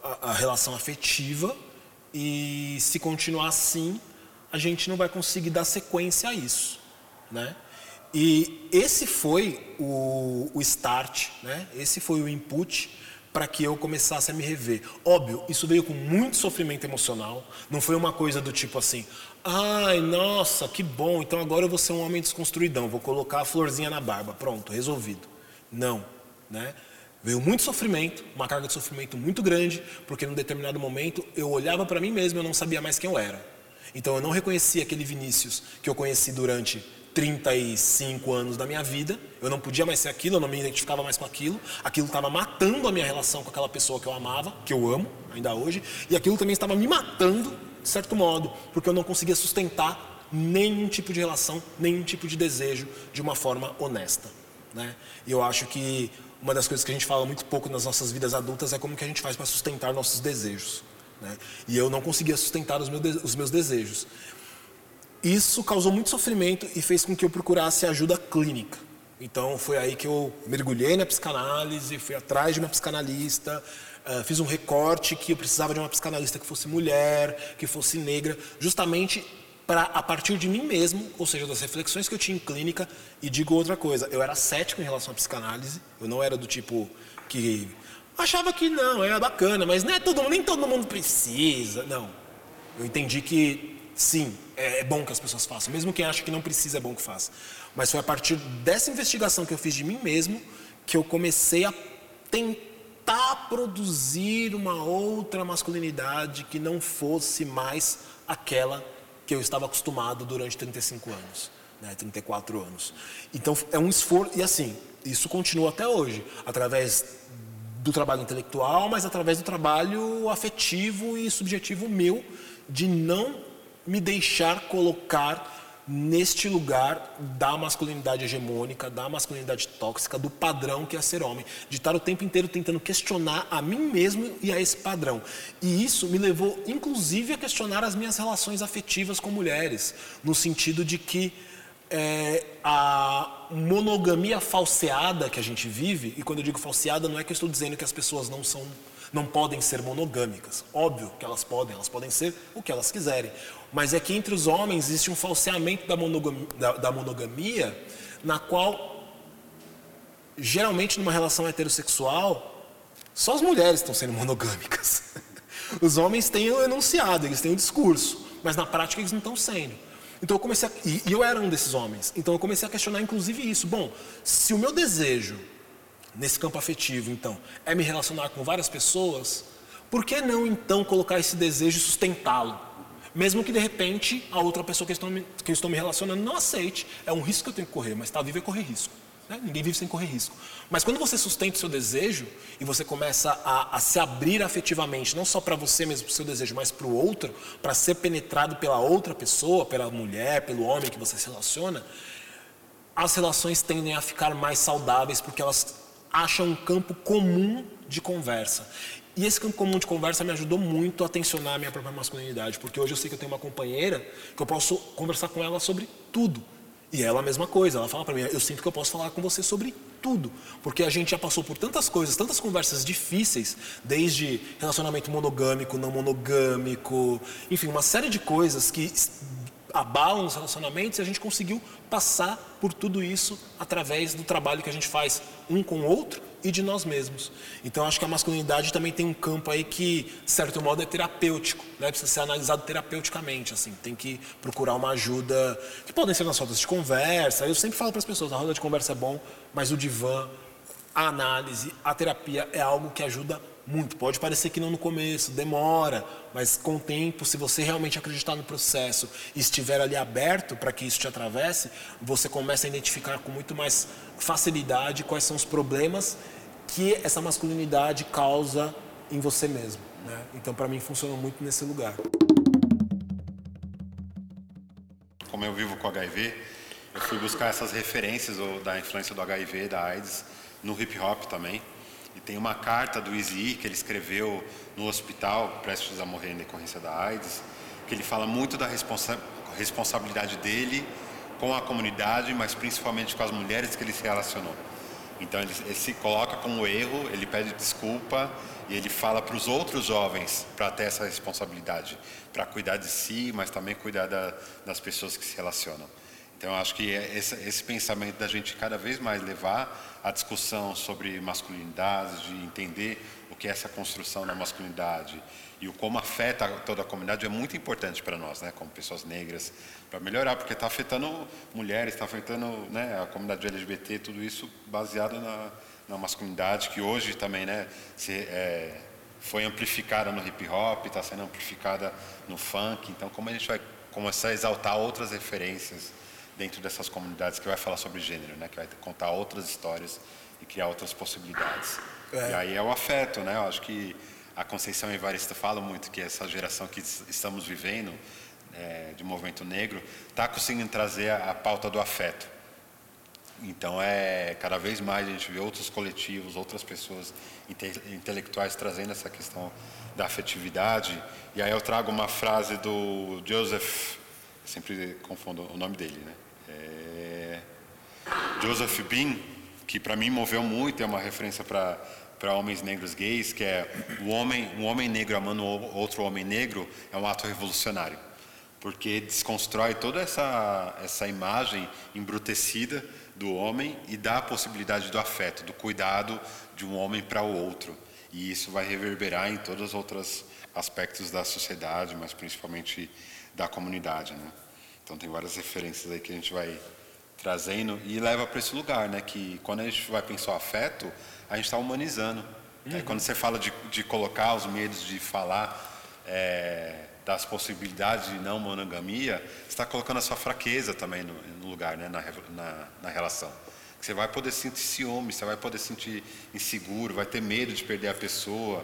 a, a relação afetiva, e se continuar assim, a gente não vai conseguir dar sequência a isso, né? E esse foi o, o start, né? Esse foi o input para que eu começasse a me rever. Óbvio, isso veio com muito sofrimento emocional. Não foi uma coisa do tipo assim, ai, nossa, que bom, então agora eu vou ser um homem desconstruidão, vou colocar a florzinha na barba, pronto, resolvido. Não, né? Veio muito sofrimento, uma carga de sofrimento muito grande, porque num determinado momento eu olhava para mim mesmo e eu não sabia mais quem eu era. Então eu não reconhecia aquele Vinícius que eu conheci durante 35 anos da minha vida. Eu não podia mais ser aquilo, eu não me identificava mais com aquilo. Aquilo estava matando a minha relação com aquela pessoa que eu amava, que eu amo ainda hoje, e aquilo também estava me matando, de certo modo, porque eu não conseguia sustentar nenhum tipo de relação, nenhum tipo de desejo de uma forma honesta. Né? E eu acho que uma das coisas que a gente fala muito pouco nas nossas vidas adultas é como que a gente faz para sustentar nossos desejos. Né? E eu não conseguia sustentar os meus, os meus desejos. Isso causou muito sofrimento e fez com que eu procurasse ajuda clínica. Então foi aí que eu mergulhei na psicanálise, fui atrás de uma psicanalista, uh, fiz um recorte que eu precisava de uma psicanalista que fosse mulher, que fosse negra, justamente para a partir de mim mesmo, ou seja, das reflexões que eu tinha em clínica, e digo outra coisa, eu era cético em relação à psicanálise, eu não era do tipo que achava que não, era bacana, mas não é todo, nem todo mundo precisa, não. Eu entendi que sim, é, é bom que as pessoas façam. Mesmo quem acha que não precisa, é bom que faça. Mas foi a partir dessa investigação que eu fiz de mim mesmo que eu comecei a tentar produzir uma outra masculinidade que não fosse mais aquela que eu estava acostumado durante 35 anos, né, 34 anos. Então é um esforço, e assim, isso continua até hoje, através do trabalho intelectual, mas através do trabalho afetivo e subjetivo meu, de não me deixar colocar neste lugar da masculinidade hegemônica, da masculinidade tóxica, do padrão que é ser homem, de estar o tempo inteiro tentando questionar a mim mesmo e a esse padrão. E isso me levou, inclusive, a questionar as minhas relações afetivas com mulheres, no sentido de que é, a monogamia falseada que a gente vive, e quando eu digo falseada, não é que eu estou dizendo que as pessoas não são não podem ser monogâmicas. Óbvio que elas podem, elas podem ser o que elas quiserem. Mas é que entre os homens existe um falseamento da monogamia, da, da monogamia na qual, geralmente numa relação heterossexual, só as mulheres estão sendo monogâmicas. Os homens têm o enunciado, eles têm o discurso, mas na prática eles não estão sendo. Então eu comecei a, e eu era um desses homens. Então eu comecei a questionar inclusive isso. Bom, se o meu desejo nesse campo afetivo, então, é me relacionar com várias pessoas, por que não então colocar esse desejo e sustentá-lo? Mesmo que de repente a outra pessoa que eu, estou me, que eu estou me relacionando não aceite, é um risco que eu tenho que correr, mas estar tá vivo é correr risco. Né? Ninguém vive sem correr risco. Mas quando você sustenta o seu desejo e você começa a, a se abrir afetivamente, não só para você mesmo, para o seu desejo, mas para o outro, para ser penetrado pela outra pessoa, pela mulher, pelo homem que você se relaciona, as relações tendem a ficar mais saudáveis porque elas acham um campo comum de conversa. E esse campo comum de conversa me ajudou muito a tensionar a minha própria masculinidade, porque hoje eu sei que eu tenho uma companheira que eu posso conversar com ela sobre tudo. E ela a mesma coisa, ela fala para mim, eu sinto que eu posso falar com você sobre tudo, porque a gente já passou por tantas coisas, tantas conversas difíceis, desde relacionamento monogâmico, não monogâmico, enfim, uma série de coisas que abalam os relacionamentos e a gente conseguiu passar por tudo isso através do trabalho que a gente faz um com o outro e de nós mesmos. Então acho que a masculinidade também tem um campo aí que, de certo modo, é terapêutico, né? precisa ser analisado terapeuticamente, assim, tem que procurar uma ajuda, que podem ser nas rodas de conversa. Eu sempre falo para as pessoas, a roda de conversa é bom, mas o divã, a análise, a terapia é algo que ajuda muito. Pode parecer que não no começo, demora, mas com o tempo, se você realmente acreditar no processo e estiver ali aberto para que isso te atravesse, você começa a identificar com muito mais facilidade quais são os problemas que essa masculinidade causa em você mesmo. Né? Então, para mim, funciona muito nesse lugar. Como eu vivo com HIV, eu fui buscar essas referências da influência do HIV, da AIDS, no hip hop também. E tem uma carta do Easy que ele escreveu no hospital, prestes a morrer em decorrência da AIDS, que ele fala muito da responsa responsabilidade dele com a comunidade, mas principalmente com as mulheres que ele se relacionou. Então ele, ele se coloca como erro, ele pede desculpa e ele fala para os outros jovens para ter essa responsabilidade, para cuidar de si, mas também cuidar da, das pessoas que se relacionam. Então, acho que é esse, esse, pensamento da gente cada vez mais levar a discussão sobre masculinidade, de entender o que é essa construção da masculinidade e o como afeta toda a comunidade é muito importante para nós, né, como pessoas negras, para melhorar, porque está afetando mulheres, está afetando né, a comunidade LGBT, tudo isso baseado na, na masculinidade, que hoje também né, se, é, foi amplificada no hip hop, está sendo amplificada no funk. Então, como a gente vai começar a exaltar outras referências dentro dessas comunidades que vai falar sobre gênero, né, que vai contar outras histórias e criar outras possibilidades. É. E aí é o afeto, né? Eu acho que a Conceição Evarista fala muito que essa geração que estamos vivendo é, de movimento negro está conseguindo trazer a, a pauta do afeto. Então é cada vez mais a gente vê outros coletivos, outras pessoas inte intelectuais trazendo essa questão da afetividade. E aí eu trago uma frase do Joseph, sempre confundo o nome dele, né? Joseph Bean, que para mim moveu muito, é uma referência para para homens negros gays, que é o homem, um homem negro amando outro homem negro é um ato revolucionário porque desconstrói toda essa, essa imagem embrutecida do homem e dá a possibilidade do afeto, do cuidado de um homem para o outro. E isso vai reverberar em todos os outros aspectos da sociedade, mas principalmente da comunidade. Né? Então, tem várias referências aí que a gente vai trazendo e leva para esse lugar, né? que quando a gente vai pensar o afeto, a gente está humanizando. Uhum. quando você fala de, de colocar os medos de falar. É, das possibilidades de não monogamia, você está colocando a sua fraqueza também no, no lugar, né, na, na, na, relação. Você vai poder sentir ciúme, você vai poder sentir inseguro, vai ter medo de perder a pessoa.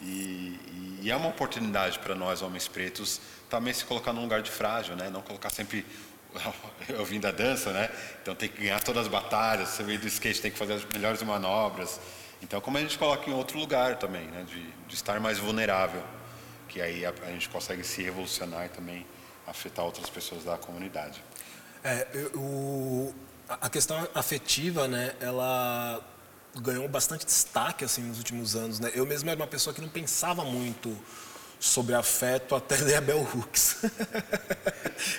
E, e, e é uma oportunidade para nós, homens pretos, também se colocar num lugar de frágil, né? não colocar sempre eu vim da dança, né? Então tem que ganhar todas as batalhas. Você veio do skate, tem que fazer as melhores manobras. Então, como a gente coloca em outro lugar também, né? De, de estar mais vulnerável que aí a, a gente consegue se revolucionar e também afetar outras pessoas da comunidade. É, o, a questão afetiva, né, ela ganhou bastante destaque assim nos últimos anos, né? Eu mesmo era uma pessoa que não pensava muito sobre afeto até ler a Bell Hooks.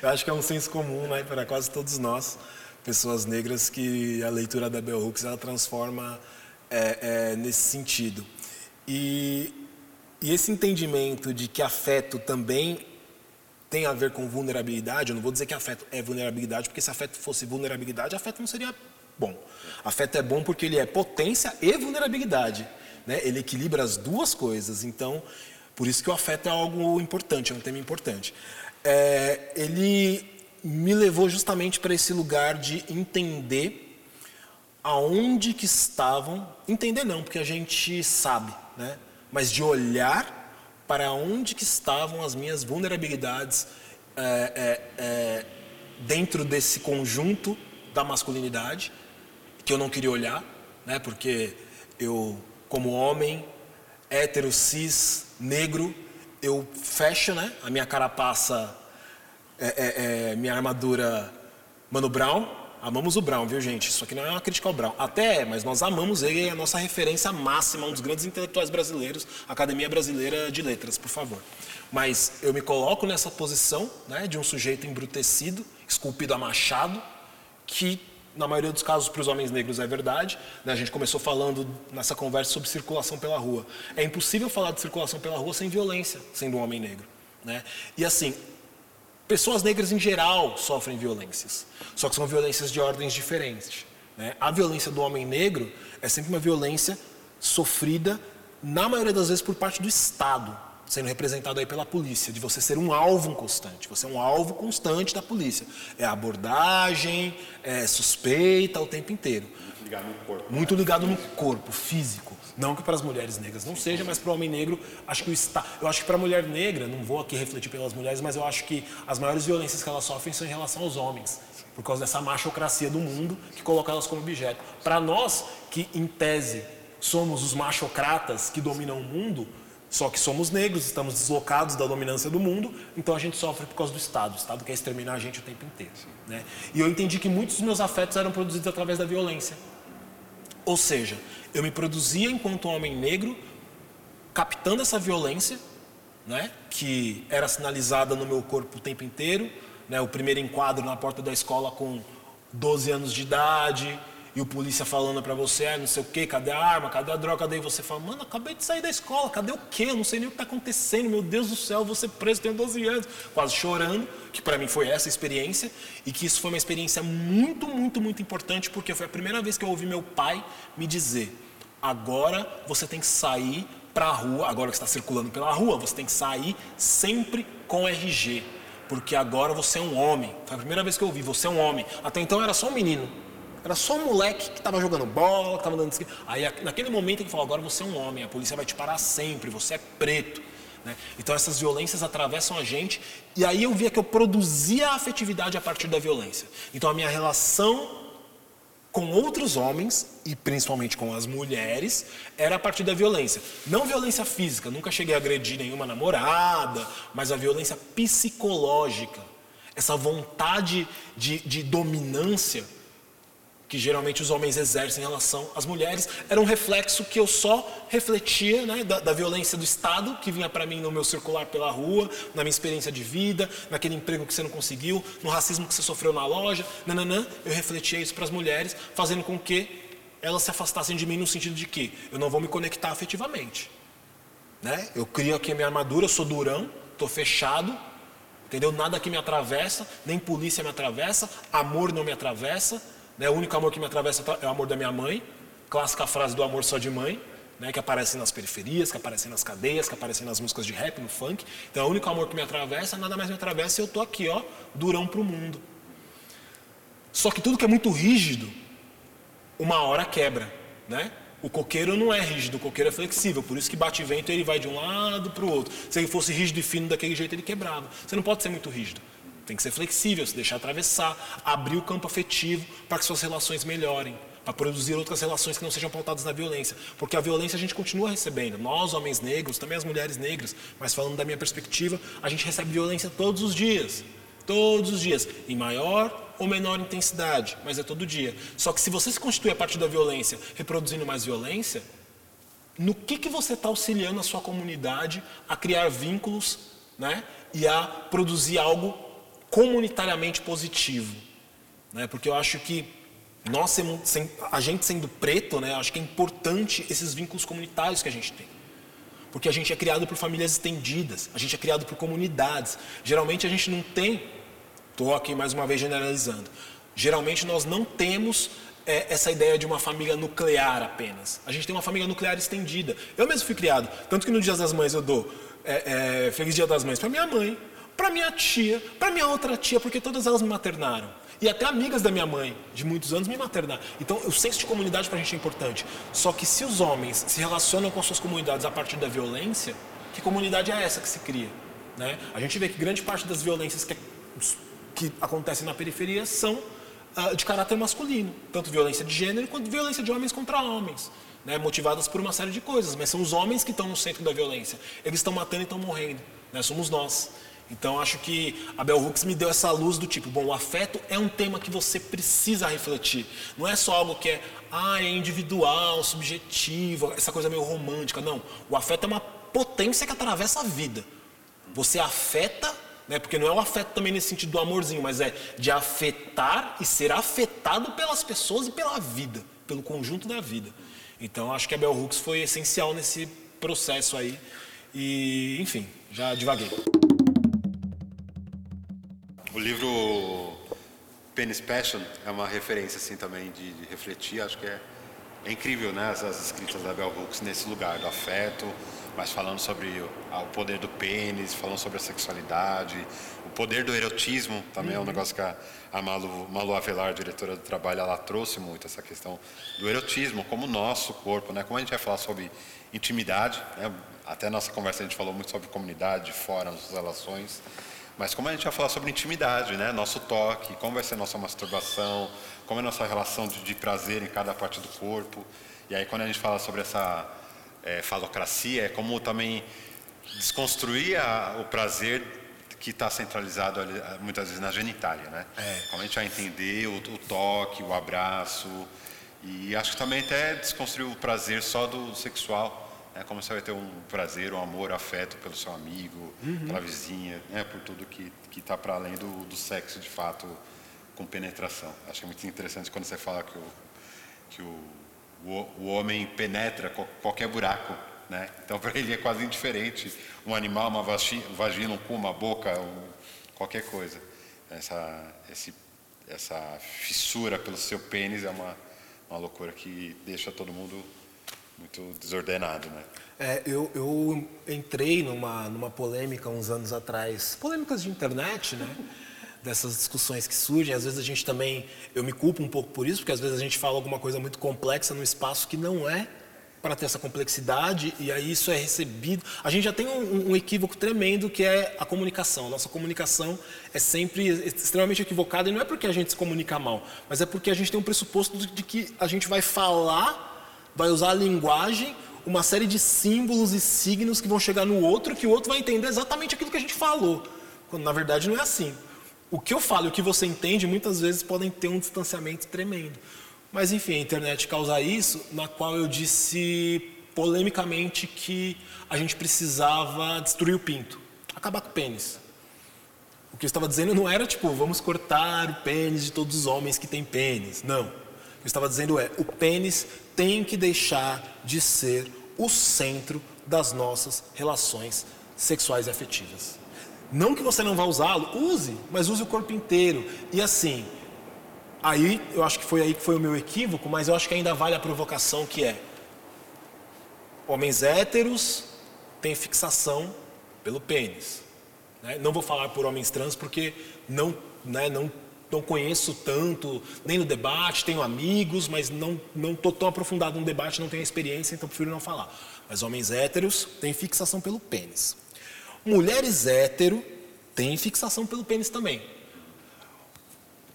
Eu acho que é um senso comum, né, para quase todos nós, pessoas negras, que a leitura da Bell Hooks ela transforma é, é, nesse sentido. E e esse entendimento de que afeto também tem a ver com vulnerabilidade, eu não vou dizer que afeto é vulnerabilidade, porque se afeto fosse vulnerabilidade, afeto não seria bom. Afeto é bom porque ele é potência e vulnerabilidade. Né? Ele equilibra as duas coisas. Então, por isso que o afeto é algo importante, é um tema importante. É, ele me levou justamente para esse lugar de entender aonde que estavam, entender não, porque a gente sabe, né? mas de olhar para onde que estavam as minhas vulnerabilidades é, é, é, dentro desse conjunto da masculinidade que eu não queria olhar, né? Porque eu, como homem, hétero, cis, negro, eu fecho, né? A minha carapaça, é, é, é minha armadura Mano Brown, Amamos o Brown, viu, gente? Isso aqui não é uma crítica ao Brown. Até é, mas nós amamos ele, é a nossa referência máxima, um dos grandes intelectuais brasileiros, Academia Brasileira de Letras, por favor. Mas eu me coloco nessa posição né, de um sujeito embrutecido, esculpido a machado, que na maioria dos casos para os homens negros é verdade. Né? A gente começou falando nessa conversa sobre circulação pela rua. É impossível falar de circulação pela rua sem violência, sendo um homem negro. Né? E assim, Pessoas negras em geral sofrem violências, só que são violências de ordens diferentes. Né? A violência do homem negro é sempre uma violência sofrida, na maioria das vezes, por parte do Estado, sendo representado aí pela polícia, de você ser um alvo constante, você é um alvo constante da polícia. É abordagem, é suspeita o tempo inteiro. Muito ligado no corpo. Muito ligado no corpo, físico. Não que para as mulheres negras não seja, mas para o homem negro, acho que o está. Eu acho que para a mulher negra, não vou aqui refletir pelas mulheres, mas eu acho que as maiores violências que elas sofrem são em relação aos homens, por causa dessa machocracia do mundo que coloca elas como objeto. Para nós, que em tese somos os machocratas que dominam o mundo, só que somos negros, estamos deslocados da dominância do mundo, então a gente sofre por causa do Estado. O Estado quer exterminar a gente o tempo inteiro. Né? E eu entendi que muitos dos meus afetos eram produzidos através da violência. Ou seja, eu me produzia enquanto homem negro, captando essa violência, né, que era sinalizada no meu corpo o tempo inteiro. Né, o primeiro enquadro na porta da escola com 12 anos de idade, e o polícia falando para você, ah, não sei o que, cadê a arma, cadê a droga? Daí você fala, mano, acabei de sair da escola, cadê o quê? Eu não sei nem o que está acontecendo, meu Deus do céu, ser preso, tenho 12 anos. Quase chorando, que para mim foi essa experiência, e que isso foi uma experiência muito, muito, muito importante, porque foi a primeira vez que eu ouvi meu pai me dizer, agora você tem que sair para a rua, agora que está circulando pela rua, você tem que sair sempre com RG, porque agora você é um homem. Foi a primeira vez que eu ouvi, você é um homem. Até então era só um menino. Era só um moleque que estava jogando bola, que estava dando. Aí naquele momento ele falou: agora você é um homem, a polícia vai te parar sempre, você é preto. Né? Então essas violências atravessam a gente e aí eu via que eu produzia a afetividade a partir da violência. Então a minha relação com outros homens e principalmente com as mulheres era a partir da violência. Não violência física, nunca cheguei a agredir nenhuma namorada, mas a violência psicológica. Essa vontade de, de dominância que geralmente os homens exercem em relação às mulheres, era um reflexo que eu só refletia né, da, da, violência do Estado, que vinha para mim no meu circular pela rua, na minha experiência de vida, naquele emprego que você não conseguiu, no racismo que você sofreu na loja, nananã, eu refletia isso para as mulheres, fazendo com que elas se afastassem de mim no sentido de que eu não vou me conectar afetivamente. Né? Eu crio aqui a minha armadura, eu sou durão, estou fechado, entendeu? Nada que me atravessa, nem polícia me atravessa, amor não me atravessa, né? O único amor que me atravessa é o amor da minha mãe, clássica frase do amor só de mãe, né? que aparece nas periferias, que aparece nas cadeias, que aparece nas músicas de rap, no funk. Então é o único amor que me atravessa, nada mais me atravessa e eu tô aqui, ó, durão pro mundo. Só que tudo que é muito rígido, uma hora quebra, né? O coqueiro não é rígido, o coqueiro é flexível, por isso que bate vento ele vai de um lado para o outro. Se ele fosse rígido e fino daquele jeito, ele quebrava. Você não pode ser muito rígido. Tem que ser flexível, se deixar atravessar, abrir o campo afetivo para que suas relações melhorem, para produzir outras relações que não sejam pautadas na violência. Porque a violência a gente continua recebendo. Nós, homens negros, também as mulheres negras, mas falando da minha perspectiva, a gente recebe violência todos os dias. Todos os dias, em maior ou menor intensidade, mas é todo dia. Só que se você se constitui a partir da violência, reproduzindo mais violência, no que, que você está auxiliando a sua comunidade a criar vínculos né, e a produzir algo comunitariamente positivo. Né? Porque eu acho que nós, a gente sendo preto, né, acho que é importante esses vínculos comunitários que a gente tem. Porque a gente é criado por famílias estendidas, a gente é criado por comunidades. Geralmente a gente não tem, estou aqui mais uma vez generalizando, geralmente nós não temos é, essa ideia de uma família nuclear apenas. A gente tem uma família nuclear estendida. Eu mesmo fui criado, tanto que no Dia das Mães eu dou é, é, Feliz Dia das Mães para minha mãe, para minha tia, para minha outra tia, porque todas elas me maternaram. E até amigas da minha mãe, de muitos anos, me maternaram. Então, o senso de comunidade para a gente é importante. Só que se os homens se relacionam com suas comunidades a partir da violência, que comunidade é essa que se cria? Né? A gente vê que grande parte das violências que, que acontecem na periferia são uh, de caráter masculino. Tanto violência de gênero quanto violência de homens contra homens. Né? Motivadas por uma série de coisas. Mas são os homens que estão no centro da violência. Eles estão matando e estão morrendo. Né? Somos nós. Então acho que a Bell Hooks me deu essa luz do tipo, bom, o afeto é um tema que você precisa refletir. Não é só algo que é, ah, é individual, subjetivo, essa coisa meio romântica. Não, o afeto é uma potência que atravessa a vida. Você afeta, né, porque não é o afeto também nesse sentido do amorzinho, mas é de afetar e ser afetado pelas pessoas e pela vida, pelo conjunto da vida. Então acho que a Bell Hooks foi essencial nesse processo aí. E, enfim, já divaguei. O livro Penis Passion é uma referência assim também de, de refletir, acho que é, é incrível, né, as, as, escritas da Bell Hooks nesse lugar do afeto, mas falando sobre o, o, poder do pênis, falando sobre a sexualidade, o poder do erotismo também uhum. é um uhum. negócio que a, a Malu, Malu Avelar, diretora do trabalho, ela trouxe muito essa questão do erotismo como nosso corpo, né? Como a gente vai falar sobre intimidade, né? até nossa conversa a gente falou muito sobre comunidade, fora, nossas relações. Mas como a gente vai falar sobre intimidade, né? Nosso toque, como vai ser nossa masturbação, como é nossa relação de, de prazer em cada parte do corpo. E aí quando a gente fala sobre essa é, falocracia, é como também desconstruir a, o prazer que está centralizado ali, muitas vezes na genitália, né? É. Como a gente vai entender o, o toque, o abraço E acho que também até desconstruir o prazer só do sexual. Né? Como você vai ter um prazer, um amor, afeto pelo seu amigo, uhum. pela vizinha, né? por tudo que está para além do, do sexo de fato com penetração. Acho que é muito interessante quando você fala que o, que o, o, o homem penetra qualquer buraco. Né? Então, para ele é quase indiferente um animal, uma vagina, um cu, uma boca, um, qualquer coisa. Essa, esse, essa fissura pelo seu pênis é uma, uma loucura que deixa todo mundo muito desordenado, né? É, eu, eu entrei numa, numa polêmica uns anos atrás, polêmicas de internet, né? Dessas discussões que surgem. Às vezes a gente também, eu me culpo um pouco por isso, porque às vezes a gente fala alguma coisa muito complexa num espaço que não é para ter essa complexidade e aí isso é recebido. A gente já tem um, um, equívoco tremendo que é a comunicação. Nossa comunicação é sempre extremamente equivocada e não é porque a gente se comunica mal, mas é porque a gente tem um pressuposto de que a gente vai falar, vai usar a linguagem, uma série de símbolos e signos que vão chegar no outro que o outro vai entender exatamente aquilo que a gente falou, quando na verdade não é assim. O que eu falo e o que você entende muitas vezes podem ter um distanciamento tremendo. Mas enfim, a internet causa isso, na qual eu disse polemicamente que a gente precisava destruir o pinto, acabar com o pênis. O que eu estava dizendo não era tipo, vamos cortar o pênis de todos os homens que têm pênis. Não. Eu estava dizendo é, o pênis tem que deixar de ser o centro das nossas relações sexuais e afetivas. Não que você não vá usá-lo, use, mas use o corpo inteiro. E assim, Aí, eu acho que foi aí que foi o meu equívoco, mas eu acho que ainda vale a provocação que é homens héteros têm fixação pelo pênis. Né? Não vou falar por homens trans porque não, né, não, não conheço tanto, nem no debate, tenho amigos, mas não estou tão aprofundado no debate, não tenho experiência, então prefiro não falar. Mas homens héteros têm fixação pelo pênis. Mulheres hétero têm fixação pelo pênis também.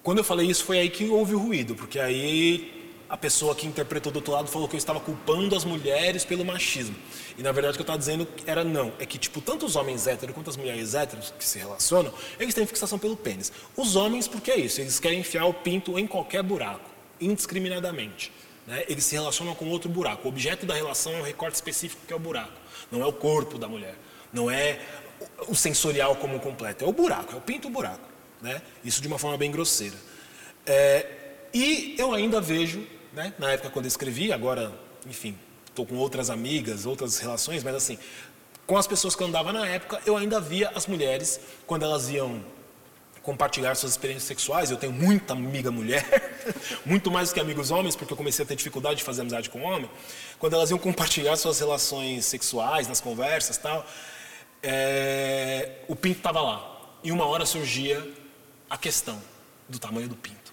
Quando eu falei isso, foi aí que houve o ruído, porque aí a pessoa que interpretou do outro lado falou que eu estava culpando as mulheres pelo machismo. E na verdade o que eu estava dizendo era não. É que, tipo, tanto os homens héteros quanto as mulheres héteros que se relacionam, eles têm fixação pelo pênis. Os homens, porque é isso, eles querem enfiar o pinto em qualquer buraco, indiscriminadamente. Né? Eles se relacionam com outro buraco. O objeto da relação é um recorte específico que é o buraco. Não é o corpo da mulher. Não é o sensorial como completo. É o buraco, é o pinto o buraco. Né? Isso de uma forma bem grosseira. É, e eu ainda vejo, né, na época quando eu escrevi, agora, enfim, estou com outras amigas, outras relações, mas assim, com as pessoas que eu andava na época, eu ainda via as mulheres, quando elas iam compartilhar suas experiências sexuais. Eu tenho muita amiga mulher, muito mais do que amigos homens, porque eu comecei a ter dificuldade de fazer amizade com homem. Quando elas iam compartilhar suas relações sexuais nas conversas tal, é, o pinto estava lá. E uma hora surgia a questão do tamanho do pinto.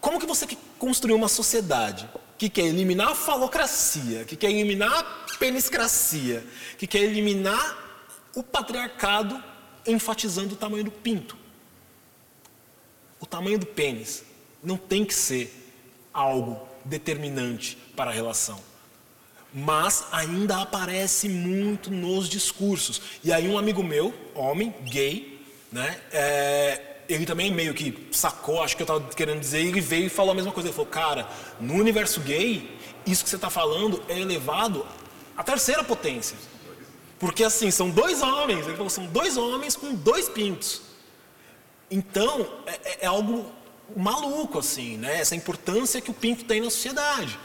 Como que você construiu uma sociedade que quer eliminar a falocracia, que quer eliminar a peniscracia, que quer eliminar o patriarcado enfatizando o tamanho do pinto? O tamanho do pênis não tem que ser algo determinante para a relação. Mas ainda aparece muito nos discursos. E aí um amigo meu, homem, gay, né? É, ele também meio que sacou, acho que eu estava querendo dizer, ele veio e falou a mesma coisa. Ele falou, cara, no universo gay, isso que você está falando é elevado à terceira potência. Porque assim, são dois homens, ele falou, são dois homens com dois pintos. Então, é, é, é algo maluco, assim, né? Essa importância que o pinto tem na sociedade.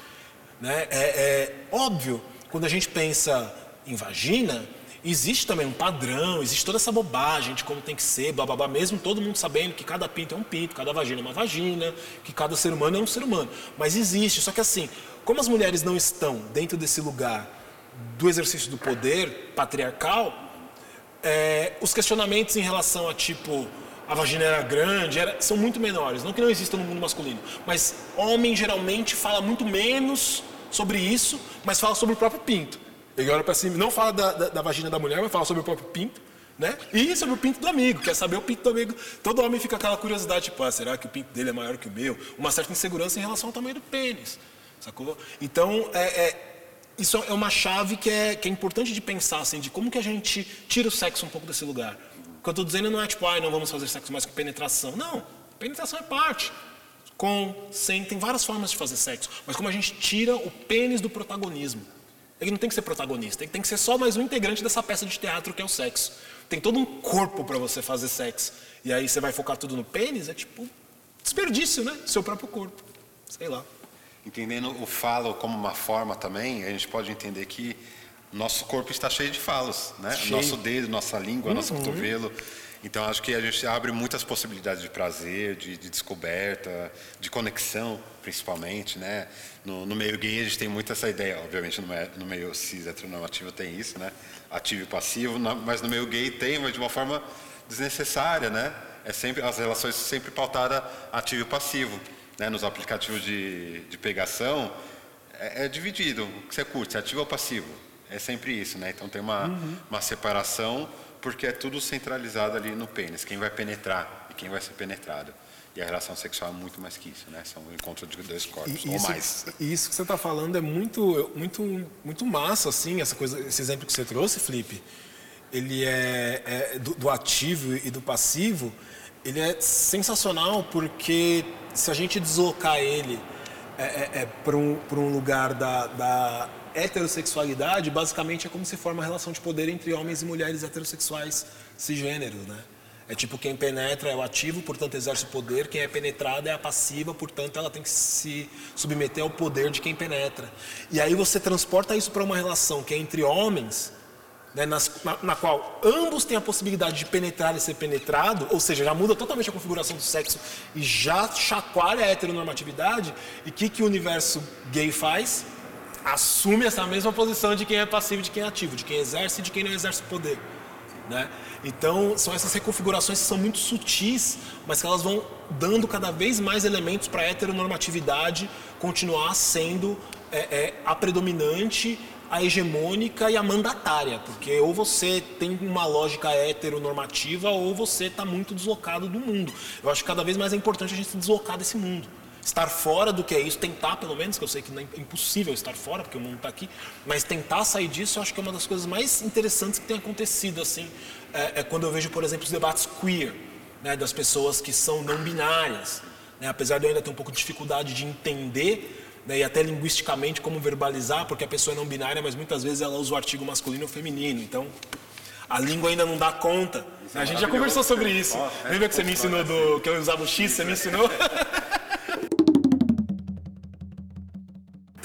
Né? É, é óbvio, quando a gente pensa em vagina, existe também um padrão, existe toda essa bobagem de como tem que ser, blá, blá, blá, mesmo todo mundo sabendo que cada pinto é um pinto, cada vagina é uma vagina, que cada ser humano é um ser humano. Mas existe, só que assim, como as mulheres não estão dentro desse lugar do exercício do poder patriarcal, é, os questionamentos em relação a tipo a vagina era grande, era, são muito menores. Não que não exista no mundo masculino, mas homem geralmente fala muito menos sobre isso, mas fala sobre o próprio pinto. Ele olha para cima, não fala da, da, da, vagina da mulher, mas fala sobre o próprio pinto, né? E sobre o pinto do amigo, quer saber o pinto do amigo. Todo homem fica aquela curiosidade, tipo, ah, será que o pinto dele é maior que o meu? Uma certa insegurança em relação ao tamanho do pênis, sacou? Então, é, é, isso é uma chave que é, que é importante de pensar, assim, de como que a gente tira o sexo um pouco desse lugar. O que eu estou dizendo não é tipo, ah, não vamos fazer sexo mais com penetração. Não, penetração é parte. Com, sem, tem várias formas de fazer sexo. Mas como a gente tira o pênis do protagonismo. Ele não tem que ser protagonista, ele tem que ser só mais um integrante dessa peça de teatro que é o sexo. Tem todo um corpo para você fazer sexo. E aí você vai focar tudo no pênis, é tipo desperdício, né? Seu próprio corpo. Sei lá. Entendendo o falo como uma forma também, a gente pode entender que nosso corpo está cheio de falos, né? Cheio. Nosso dedo, nossa língua, nosso Uhum. cotovelo. Então acho que a gente abre muitas possibilidades de prazer, de, de descoberta, de conexão, principalmente, né? No, no meio gay a gente tem muito essa ideia, obviamente no, no meio cis heteronormativo tem isso, né? Ativo e passivo, mas no meio gay tem, mas de uma forma desnecessária, né? É sempre as relações sempre pautadas ativo e passivo, né? Nos aplicativos de, de pegação é, é dividido. O que você curte, ativo ou passivo? É sempre isso, né? Então tem uma, uma separação porque é tudo centralizado ali no pênis. Quem vai penetrar e quem vai ser penetrado. E a relação sexual é muito mais que isso, né? São o encontro de dois corpos, E ou isso, mais. e isso que você está falando é muito, muito, muito massa, assim, essa coisa, esse exemplo que você trouxe, Felipe. Ele é, é do, do ativo e do passivo. Ele é sensacional porque se a gente deslocar ele é, é, é, para um, um lugar da, da heterossexualidade, basicamente é como se forma a relação de poder entre homens e mulheres heterossexuais cisgêneros, né? É tipo quem penetra é o ativo, portanto exerce o poder, quem é penetrada é a passiva, portanto ela tem que se submeter ao poder de quem penetra. E aí você transporta isso para uma relação que é entre homens, né, nas- na, na qual ambos têm a possibilidade de penetrar e ser penetrado, ou seja, já muda totalmente a configuração do sexo e já chacoalha a heteronormatividade. E o que, que o universo gay faz? Assume essa mesma posição de quem é passivo de quem é ativo, de quem exerce e de quem não exerce poder. Né? Então, são essas reconfigurações que são muito sutis, mas que elas vão dando cada vez mais elementos para a heteronormatividade continuar sendo é, é, a predominante, a hegemônica e a mandatária, porque ou você tem uma lógica heteronormativa ou você está muito deslocado do mundo. Eu acho que cada vez mais é importante a gente se deslocar desse mundo estar fora do que é isso, tentar pelo menos, que eu sei que não é impossível estar fora, porque o mundo está aqui, mas tentar sair disso eu acho que é uma das coisas mais interessantes que tem acontecido, assim, é, é quando eu vejo, por exemplo, os debates queer, né, das pessoas que são não binárias, né, apesar de eu ainda ter um pouco de dificuldade de entender, né, e até linguisticamente como verbalizar, porque a pessoa é não binária, mas muitas vezes ela usa o artigo masculino ou feminino, então a língua ainda não dá conta. é a gente já conversou sobre isso. Ó, é, Lembra que você me ensinou do que eu usava o X, você me ensinou?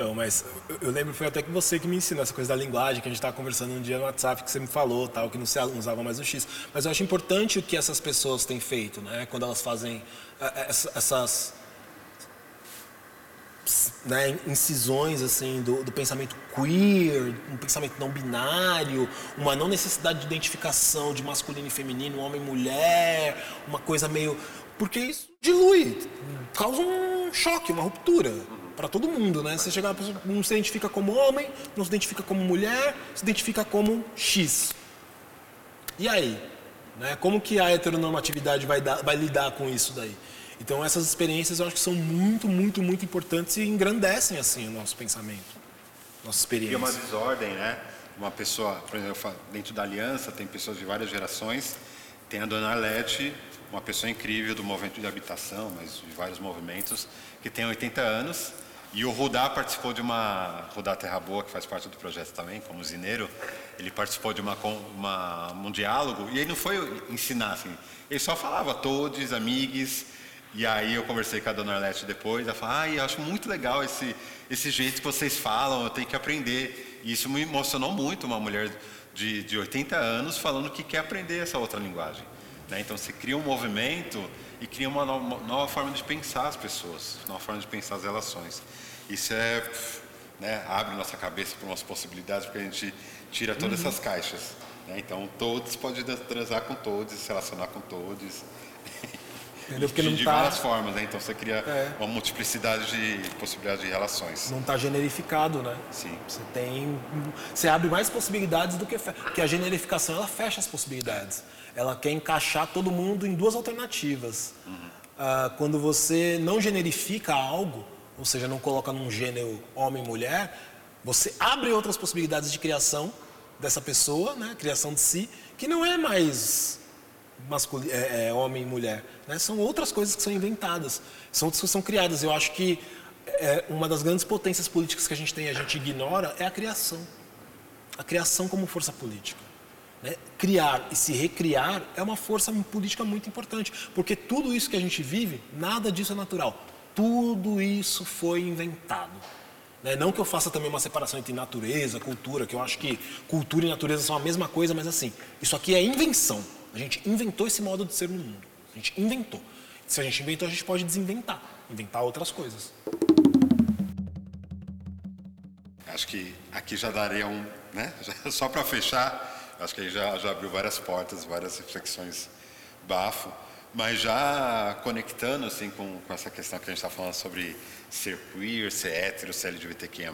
Então, mas eu, lembro foi até que você que me ensinou essa coisa da linguagem, que a gente estava conversando um dia no WhatsApp, que você me falou, tal, que não se usava mais o X. Mas eu acho importante o que essas pessoas têm feito, né? Quando elas fazem eh, essa- essas né, incisões assim do, do pensamento queer, um pensamento não binário, uma não necessidade de identificação de masculino e feminino, homem e mulher, uma coisa meio porque isso dilui, causa um choque, uma ruptura para todo mundo, né? Você chegar, a pessoa não se identifica como homem, não se identifica como mulher, se identifica como X. E aí? Né? Como que a heteronormatividade vai, dar- vai lidar com isso daí? Então essas experiências eu acho que são muito, muito, muito importantes e engrandecem assim o nosso pensamento, nossa uma experiência. desordem, né? Uma pessoa, por exemplo, dentro da aliança tem pessoas de várias gerações. Tem a Dona Arlete, uma pessoa incrível do movimento de habitação, mas de vários movimentos, que tem 80 anos. E o Rudá participou de uma. Rudá Terra Boa, que faz parte do projeto também, como zineiro. Ele participou de uma, uma, um diálogo, e ele não foi ensinar, assim. Ele só falava todos, amigos. E aí eu conversei com a dona Arlete depois, ela falou, ai, eu acho muito legal esse, esse jeito que vocês falam, eu tenho que aprender. E isso me emocionou muito, uma mulher de, de 80 anos falando que quer aprender essa outra linguagem. Né? Então você cria um movimento e cria uma no- uma nova forma de pensar as pessoas, uma nova forma de pensar as relações. Isso é, né, abre nossa cabeça para umas possibilidades, porque a gente tira todas essas caixas. né? Então todos podem transar com todos, se relacionar com todos. Entendeu? Porque de, de tá- várias formas, né? Então você cria É. uma multiplicidade de possibilidades de relações. Não está generificado, né? Sim. Você tem, você abre mais possibilidades do que fe... porque a generificação ela fecha as possibilidades. Ela quer encaixar todo mundo em duas alternativas. Ah, quando você não generifica algo, ou seja, não coloca num gênero homem e mulher, você abre outras possibilidades de criação dessa pessoa, né? Criação de si, que não é mais masculino, é, é, homem e mulher. Né? São outras coisas que são inventadas, são outras que são criadas. Eu acho que é, uma das grandes potências políticas que a gente tem a gente ignora é a criação. A criação como força política. Né? Criar e se recriar é uma força política muito importante, porque tudo isso que a gente vive, nada disso é natural. Tudo isso foi inventado. Né? Não que eu faça também uma separação entre natureza, cultura, que eu acho que cultura e natureza são a mesma coisa, mas assim, isso aqui é invenção. A gente inventou esse modo de ser no mundo. A gente inventou. Se a gente inventou, a gente pode desinventar, inventar outras coisas. Acho que aqui já daria um, né? Só para fechar, acho que aí já, já abriu várias portas, várias reflexões bafo. Mas já conectando assim com, com essa questão que a gente está falando sobre ser queer, ser hétero, ser LGBTQIA+,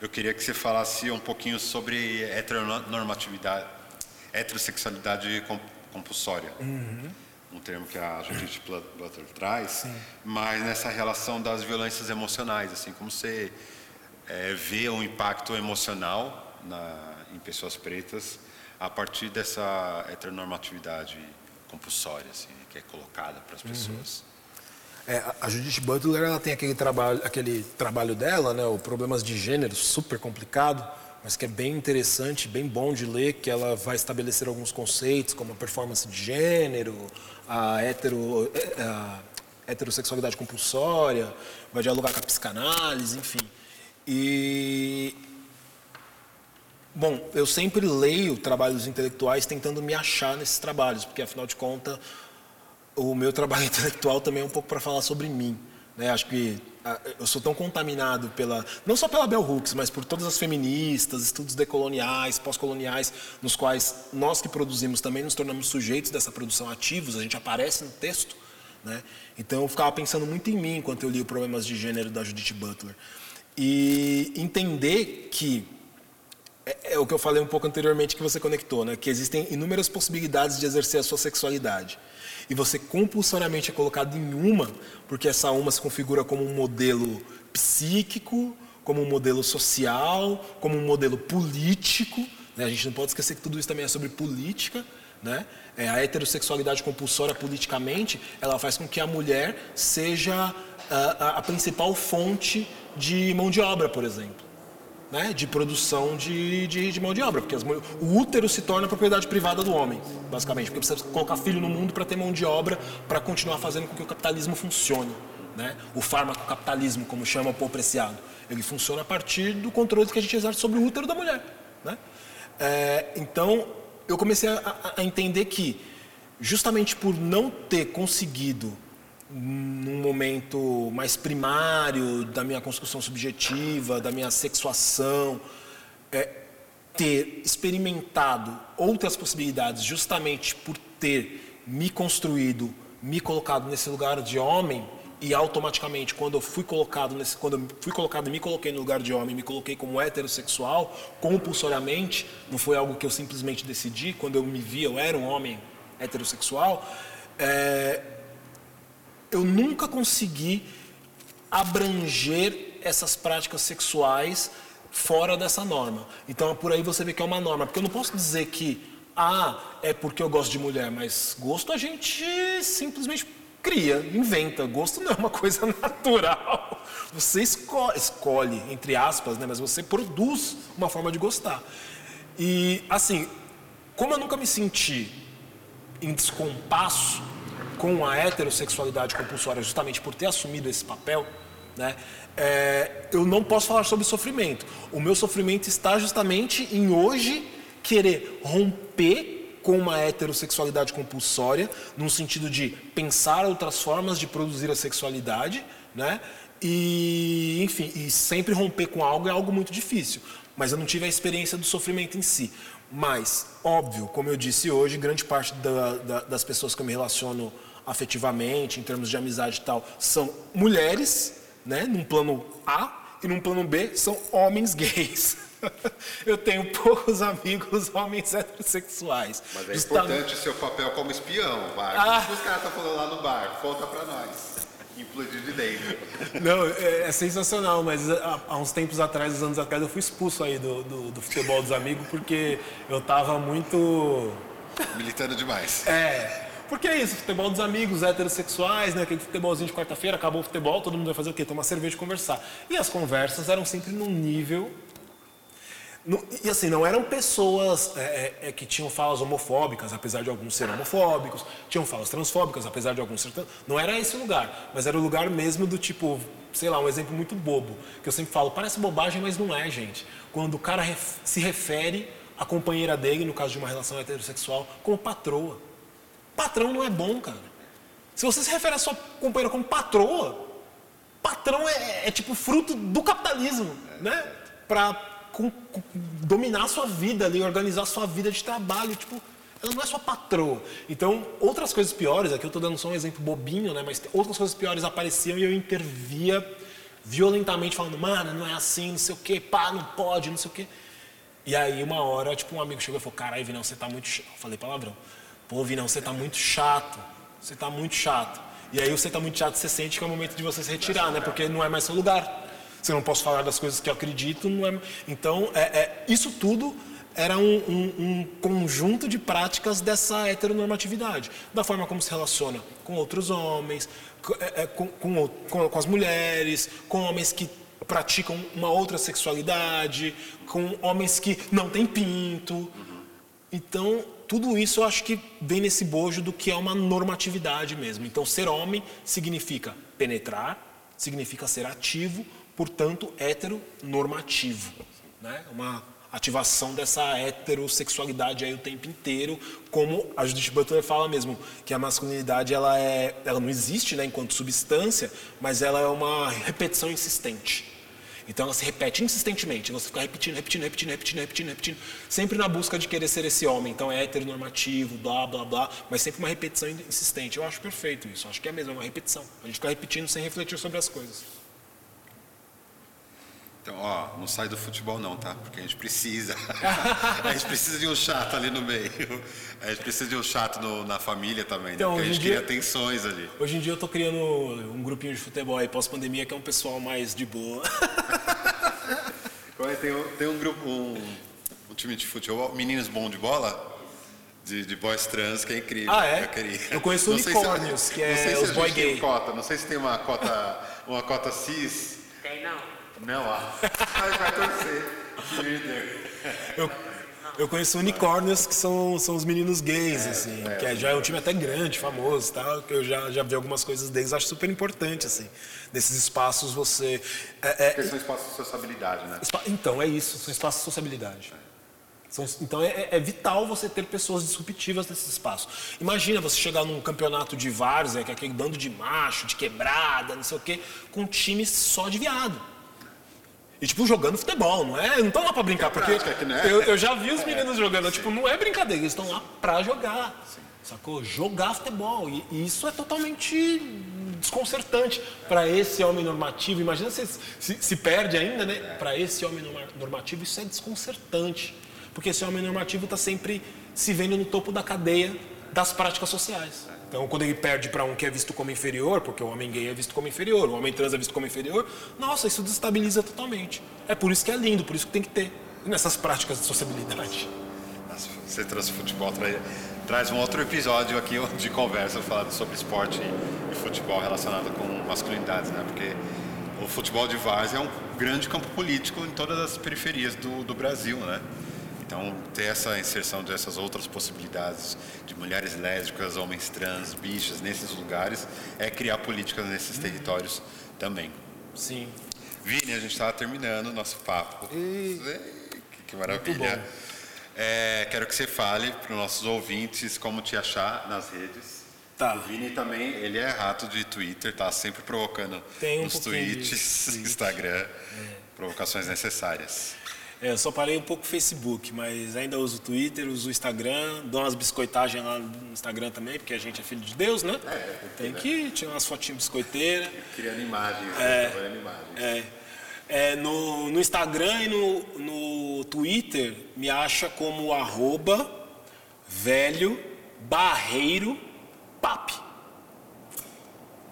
eu queria que você falasse um pouquinho sobre heteronormatividade, heterossexualidade compulsória. Uhum. Um termo que a Judith Butler traz, Sim. mas nessa relação das violências emocionais, assim, como você é, vê o impacto emocional na, em pessoas pretas a partir dessa heteronormatividade compulsória, assim, que é colocada para as uhum. pessoas. Uhum. É, a Judith Butler ela tem aquele trabalho, aquele trabalho dela, né, o Problemas de Gênero, super complicado, mas que é bem interessante, bem bom de ler, que ela vai estabelecer alguns conceitos, como a performance de gênero, a, hetero, é, a heterossexualidade compulsória, vai dialogar com a psicanálise, enfim. E bom, eu sempre leio trabalhos intelectuais tentando me achar nesses trabalhos, porque afinal de contas o meu trabalho intelectual também é um pouco para falar sobre mim. Né? Acho que ah, eu sou tão contaminado pela não só pela Bell Hooks, mas por todas as feministas, estudos decoloniais, pós-coloniais, nos quais nós que produzimos também nos tornamos sujeitos dessa produção ativos, a gente aparece no texto. Né? Então eu ficava pensando muito em mim enquanto eu li o Problemas de Gênero da Judith Butler e entender que é, é, o que eu falei um pouco anteriormente que você conectou, né? Que existem inúmeras possibilidades de exercer a sua sexualidade. E você compulsoriamente é colocado em uma, porque essa uma se configura como um modelo psíquico, como um modelo social, como um modelo político. Né? A gente não pode esquecer que tudo isso também é sobre política. Né? É, a heterossexualidade compulsória politicamente, ela faz com que a mulher seja a, a principal fonte de mão de obra, por exemplo. Né, de produção de, de, de, mão de obra, porque as, o útero se torna propriedade privada do homem, basicamente, porque precisa colocar filho no mundo para ter mão de obra para continuar fazendo com que o capitalismo funcione. Né? O fármaco capitalismo, como chama o Paul Preciado, ele funciona a partir do controle que a gente exerce sobre o útero da mulher. Né? É, então, eu comecei a, a entender que, justamente por não ter conseguido num momento mais primário da minha construção subjetiva, da minha sexuação, é, ter experimentado outras possibilidades justamente por ter me construído, me colocado nesse lugar de homem e automaticamente quando eu fui colocado nesse quando eu fui colocado me coloquei no lugar de homem, me coloquei como heterossexual compulsoriamente, não foi algo que eu simplesmente decidi, quando eu me vi eu era um homem heterossexual, é, eu nunca consegui abranger essas práticas sexuais fora dessa norma. Então, por aí você vê que é uma norma. Porque eu não posso dizer que, ah, é porque eu gosto de mulher, mas gosto a gente simplesmente cria, inventa. Gosto não é uma coisa natural. Você escolhe, escolhe entre aspas, né, mas você produz uma forma de gostar. E, assim, como eu nunca me senti em descompasso com a heterossexualidade compulsória, justamente por ter assumido esse papel, né, é, eu não posso falar sobre sofrimento. O meu sofrimento está justamente em hoje querer romper com uma heterossexualidade compulsória, no sentido de pensar outras formas de produzir a sexualidade, né? E, enfim, e sempre romper com algo é algo muito difícil. Mas eu não tive a experiência do sofrimento em si. Mas, óbvio, como eu disse hoje, grande parte da, da, das pessoas que eu me relaciono afetivamente, em termos de amizade e tal, são mulheres, né, num plano A, e num plano B são homens gays. Eu tenho poucos amigos homens heterossexuais. Mas é importante o seu papel como espião, vai. Ah. O que os caras estão falando lá no bar? Conta pra nós. Implodir de dentro. Não, é, é, sensacional, mas há, há, uns tempos atrás, uns anos atrás, eu fui expulso aí do, do, do futebol dos amigos porque eu tava muito militando demais. É. Porque é isso, futebol dos amigos heterossexuais, né? Aquele futebolzinho de quarta-feira, acabou o futebol, todo mundo vai fazer o quê? Tomar cerveja e conversar. E as conversas eram sempre num nível. e assim, não eram pessoas é, é, é, que tinham falas homofóbicas, apesar de alguns serem homofóbicos, tinham falas transfóbicas, apesar de alguns serem. Não era esse o lugar, mas era o lugar mesmo do tipo, sei lá, um exemplo muito bobo, que eu sempre falo, parece bobagem, mas não é, gente. Quando o cara se refere à companheira dele, no caso de uma relação heterossexual, como patroa. Patrão não é bom, cara. Se você se refere à sua companheira como patroa, patrão é, é tipo fruto do capitalismo, né? Pra com- com- dominar a sua vida ali, organizar a sua vida de trabalho, tipo, ela não é sua patroa. Então, outras coisas piores, aqui eu tô dando só um exemplo bobinho, né? Mas outras coisas piores apareciam e eu intervia violentamente falando, mano, não é assim, não sei o quê, pá, não pode, não sei o quê. E aí, uma hora, tipo, um amigo chegou e falou: Caralho, Vinão, você tá muito chato. Eu falei palavrão. Pô, Vinão, você tá muito chato. Você tá muito chato. E aí, você tá muito chato, você sente que é o momento de você se retirar, né? Porque não é mais seu lugar. Eu não posso falar das coisas que eu acredito, não é. Então, é, é- isso tudo era um, um- um conjunto de práticas dessa heteronormatividade. Da forma como se relaciona com outros homens, é, é, com, com, com- com as mulheres, com homens que praticam uma outra sexualidade, com homens que não têm pinto. Então, tudo isso eu acho que vem nesse bojo do que é uma normatividade mesmo. Então, ser homem significa penetrar, significa ser ativo, portanto, heteronormativo. Né? Uma ativação dessa heterossexualidade aí o tempo inteiro, como a Judith Butler fala mesmo, que a masculinidade ela, é, ela não existe né, enquanto substância, mas ela é uma repetição insistente. Então ela se repete insistentemente, você fica repetindo, repetindo, repetindo, repetindo, repetindo, repetindo, sempre na busca de querer ser esse homem. Então é heteronormativo, blá, blá, blá, mas sempre uma repetição insistente. Eu acho perfeito isso, acho que é mesmo, é uma repetição. A gente fica repetindo sem refletir sobre as coisas. Então, ó, não sai do futebol não, tá? Porque a gente precisa. a gente precisa de um chato ali no meio. A gente precisa de um chato no- na família também, né? Então, Porque a gente dia- cria tensões ali. Hoje em dia eu tô criando um grupinho de futebol aí pós-pandemia que é um pessoal mais de boa. Agora Tem, um- tem um grupo, um, um time de futebol, meninos bom de bola, de, de boys trans, que é incrível. Ah, é? Eu, queria. Eu conheço se- unicórnios, que é não sei se os boy gay. Cota, não sei se tem uma cota, uma cota cis. Não. Ah. Mas vai torcer. Eu, eu conheço unicórnios que são, são os meninos gays, assim, que é- já é um time até grande, famoso, tá? que eu já, já vi algumas coisas deles, acho super importante, assim. Nesses espaços você. é- é- Porque são espaços de sociabilidade, né? Espa- Então, é isso, são espaços de sociabilidade. São- Então é, é- é vital você ter pessoas disruptivas nesse espaço. Imagina você chegar num campeonato de várzea, que é aquele bando de macho, de quebrada, não sei o quê, com um time só de viado. E tipo, jogando futebol, não é? Não estão lá pra brincar, porque é? eu, eu já vi os meninos jogando, tipo, não é brincadeira, eles estão lá pra jogar. Sacou? Jogar futebol. E, e isso é totalmente desconcertante para esse homem normativo. Imagina se, se, se perde ainda, né? Para esse homem norma- normativo, isso é desconcertante. Porque esse homem normativo está sempre se vendo no topo da cadeia das práticas sociais. Então, quando ele perde para um que é visto como inferior, porque o homem gay é visto como inferior, o homem trans é visto como inferior, nossa, isso desestabiliza totalmente. É por isso que é lindo, por isso que tem que ter nessas práticas de sociabilidade. Nossa, Você trouxe futebol, tra- traz um outro episódio aqui de conversa falando sobre esporte e futebol relacionado com masculinidades, né? Porque o futebol de várzea é um grande campo político em todas as periferias do, do Brasil, né? Então, ter essa inserção dessas outras possibilidades de mulheres lésbicas, homens trans, bichas nesses lugares é criar políticas nesses territórios também. Sim. Vini, a gente estava terminando o nosso papo. Ei, que, maravilha. É, quero que você fale para os nossos ouvintes como te achar nas redes. Tá. O Vini também, ele é rato de Twitter, tá sempre provocando Tem um nos tweets, tweet. Instagram, provocações necessárias. É, eu só parei um pouco o Facebook, mas ainda uso o Twitter, uso o Instagram, dou umas biscoitagens lá no Instagram também, porque a gente é filho de Deus, né? tem que tirar umas fotinhas biscoiteiras. Criando imagens, É. trabalhando imagens. É, é, no, no Instagram e no, no Twitter me acha como arroba velho barreiro pap.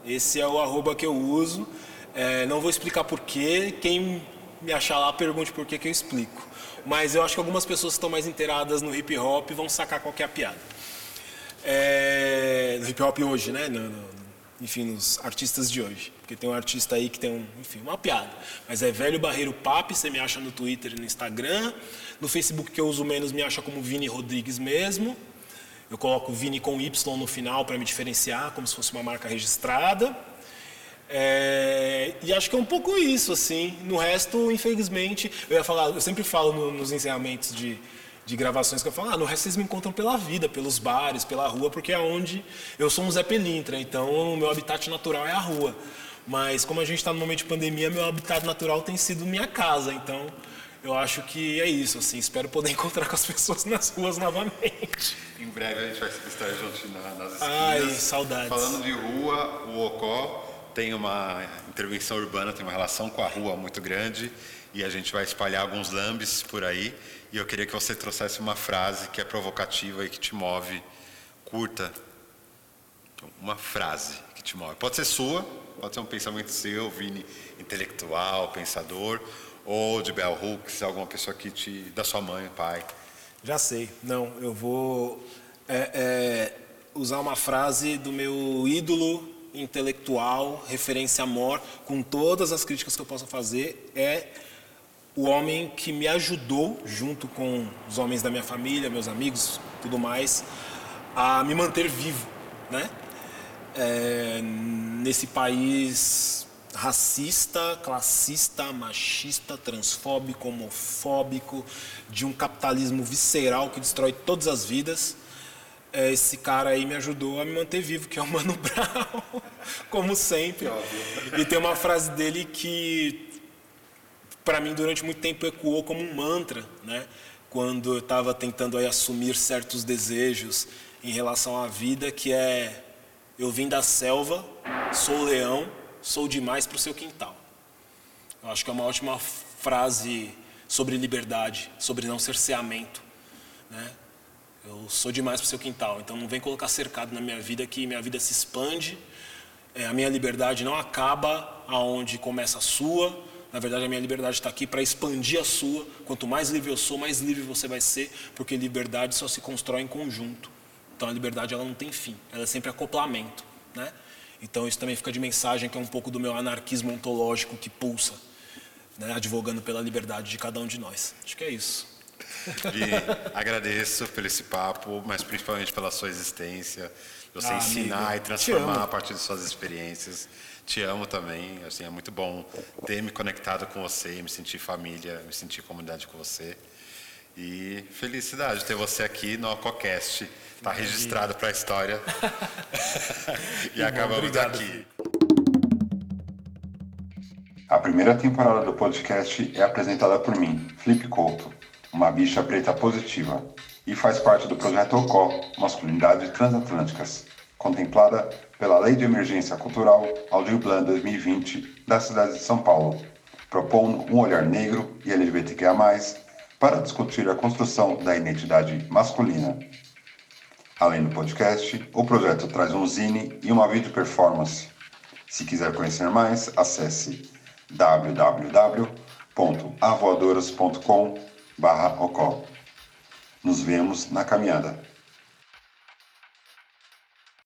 Esse é o arroba que eu uso. É, não vou explicar porquê. Quem me achar lá, pergunte por que que eu explico. Mas eu acho que algumas pessoas que estão mais inteiradas no hip hop vão sacar qual que é piada. É, no hip hop hoje, né? No, no, enfim, nos artistas de hoje. Porque tem um artista aí que tem um, enfim, uma piada. Mas é Velho Barreiro Papi, você me acha no Twitter e no Instagram. No Facebook que eu uso menos me acha como Vini Rodrigues mesmo. Eu coloco Vini com Y no final para me diferenciar, como se fosse uma marca registrada. É, e acho que é um pouco isso, assim. No resto, infelizmente, eu ia falar, eu sempre falo no, nos encerramentos de, de gravações que eu falo, ah, no resto vocês me encontram pela vida, pelos bares, pela rua, porque é onde eu sou um Zé Pelintra, então o meu habitat natural é a rua. Mas como a gente está no momento de pandemia, meu habitat natural tem sido minha casa, então eu acho que é isso, assim, espero poder encontrar com as pessoas nas ruas novamente. Em breve a gente vai estar junto nas esquinas. Ai, saudades. Falando de rua, o Ocó tem uma intervenção urbana, tem uma relação com a rua muito grande e a gente vai espalhar alguns lambes por aí. E eu queria que você trouxesse uma frase que é provocativa e que te move, curta. Então, uma frase que te move. Pode ser sua, pode ser um pensamento seu, Vini, intelectual, pensador, ou de Bell Hooks, alguma pessoa que te. da sua mãe, pai. Já sei. Não, eu vou é, é, usar uma frase do meu ídolo intelectual, referência a Mor, com todas as críticas que eu possa fazer, é o homem que me ajudou, junto com os homens da minha família, meus amigos, tudo mais, a me manter vivo, né? É, nesse país racista, classista, machista, transfóbico, homofóbico, de um capitalismo visceral que destrói todas as vidas esse cara aí me ajudou a me manter vivo, que é o Mano Brown, como sempre. E tem uma frase dele que, para mim, durante muito tempo ecoou como um mantra, né? Quando eu estava tentando aí assumir certos desejos em relação à vida, que é: eu vim da selva, sou leão, sou demais para o seu quintal. Eu acho que é uma ótima frase sobre liberdade, sobre não cerceamento, né? Eu sou demais para o seu quintal, então não vem colocar cercado na minha vida que minha vida se expande. É, a minha liberdade não acaba aonde começa a sua. Na verdade, a minha liberdade está aqui para expandir a sua. Quanto mais livre eu sou, mais livre você vai ser, porque liberdade só se constrói em conjunto. Então a liberdade ela não tem fim, ela é sempre acoplamento, né? Então isso também fica de mensagem que é um pouco do meu anarquismo ontológico que pulsa, né? advogando pela liberdade de cada um de nós. Acho que é isso. E agradeço pelo esse papo, mas principalmente pela sua existência, você ah, ensinar amigo. e transformar a partir de suas experiências. Te amo também, assim, é muito bom ter me conectado com você, me sentir família, me sentir comunidade com você. E felicidade ter você aqui no Alcocast. Está registrado para a história. e acabamos bom, aqui. A primeira temporada do podcast é apresentada por mim, Felipe Couto uma bicha preta positiva, e faz parte do projeto OCO, Masculinidades Transatlânticas, contemplada pela Lei de Emergência Cultural Plan 2020 da cidade de São Paulo, propondo um olhar negro e LGBTQIA+, para discutir a construção da identidade masculina. Além do podcast, o projeto traz um zine e uma vídeo performance. Se quiser conhecer mais, acesse www.avoadoras.com barra Ocó. Nos vemos na caminhada.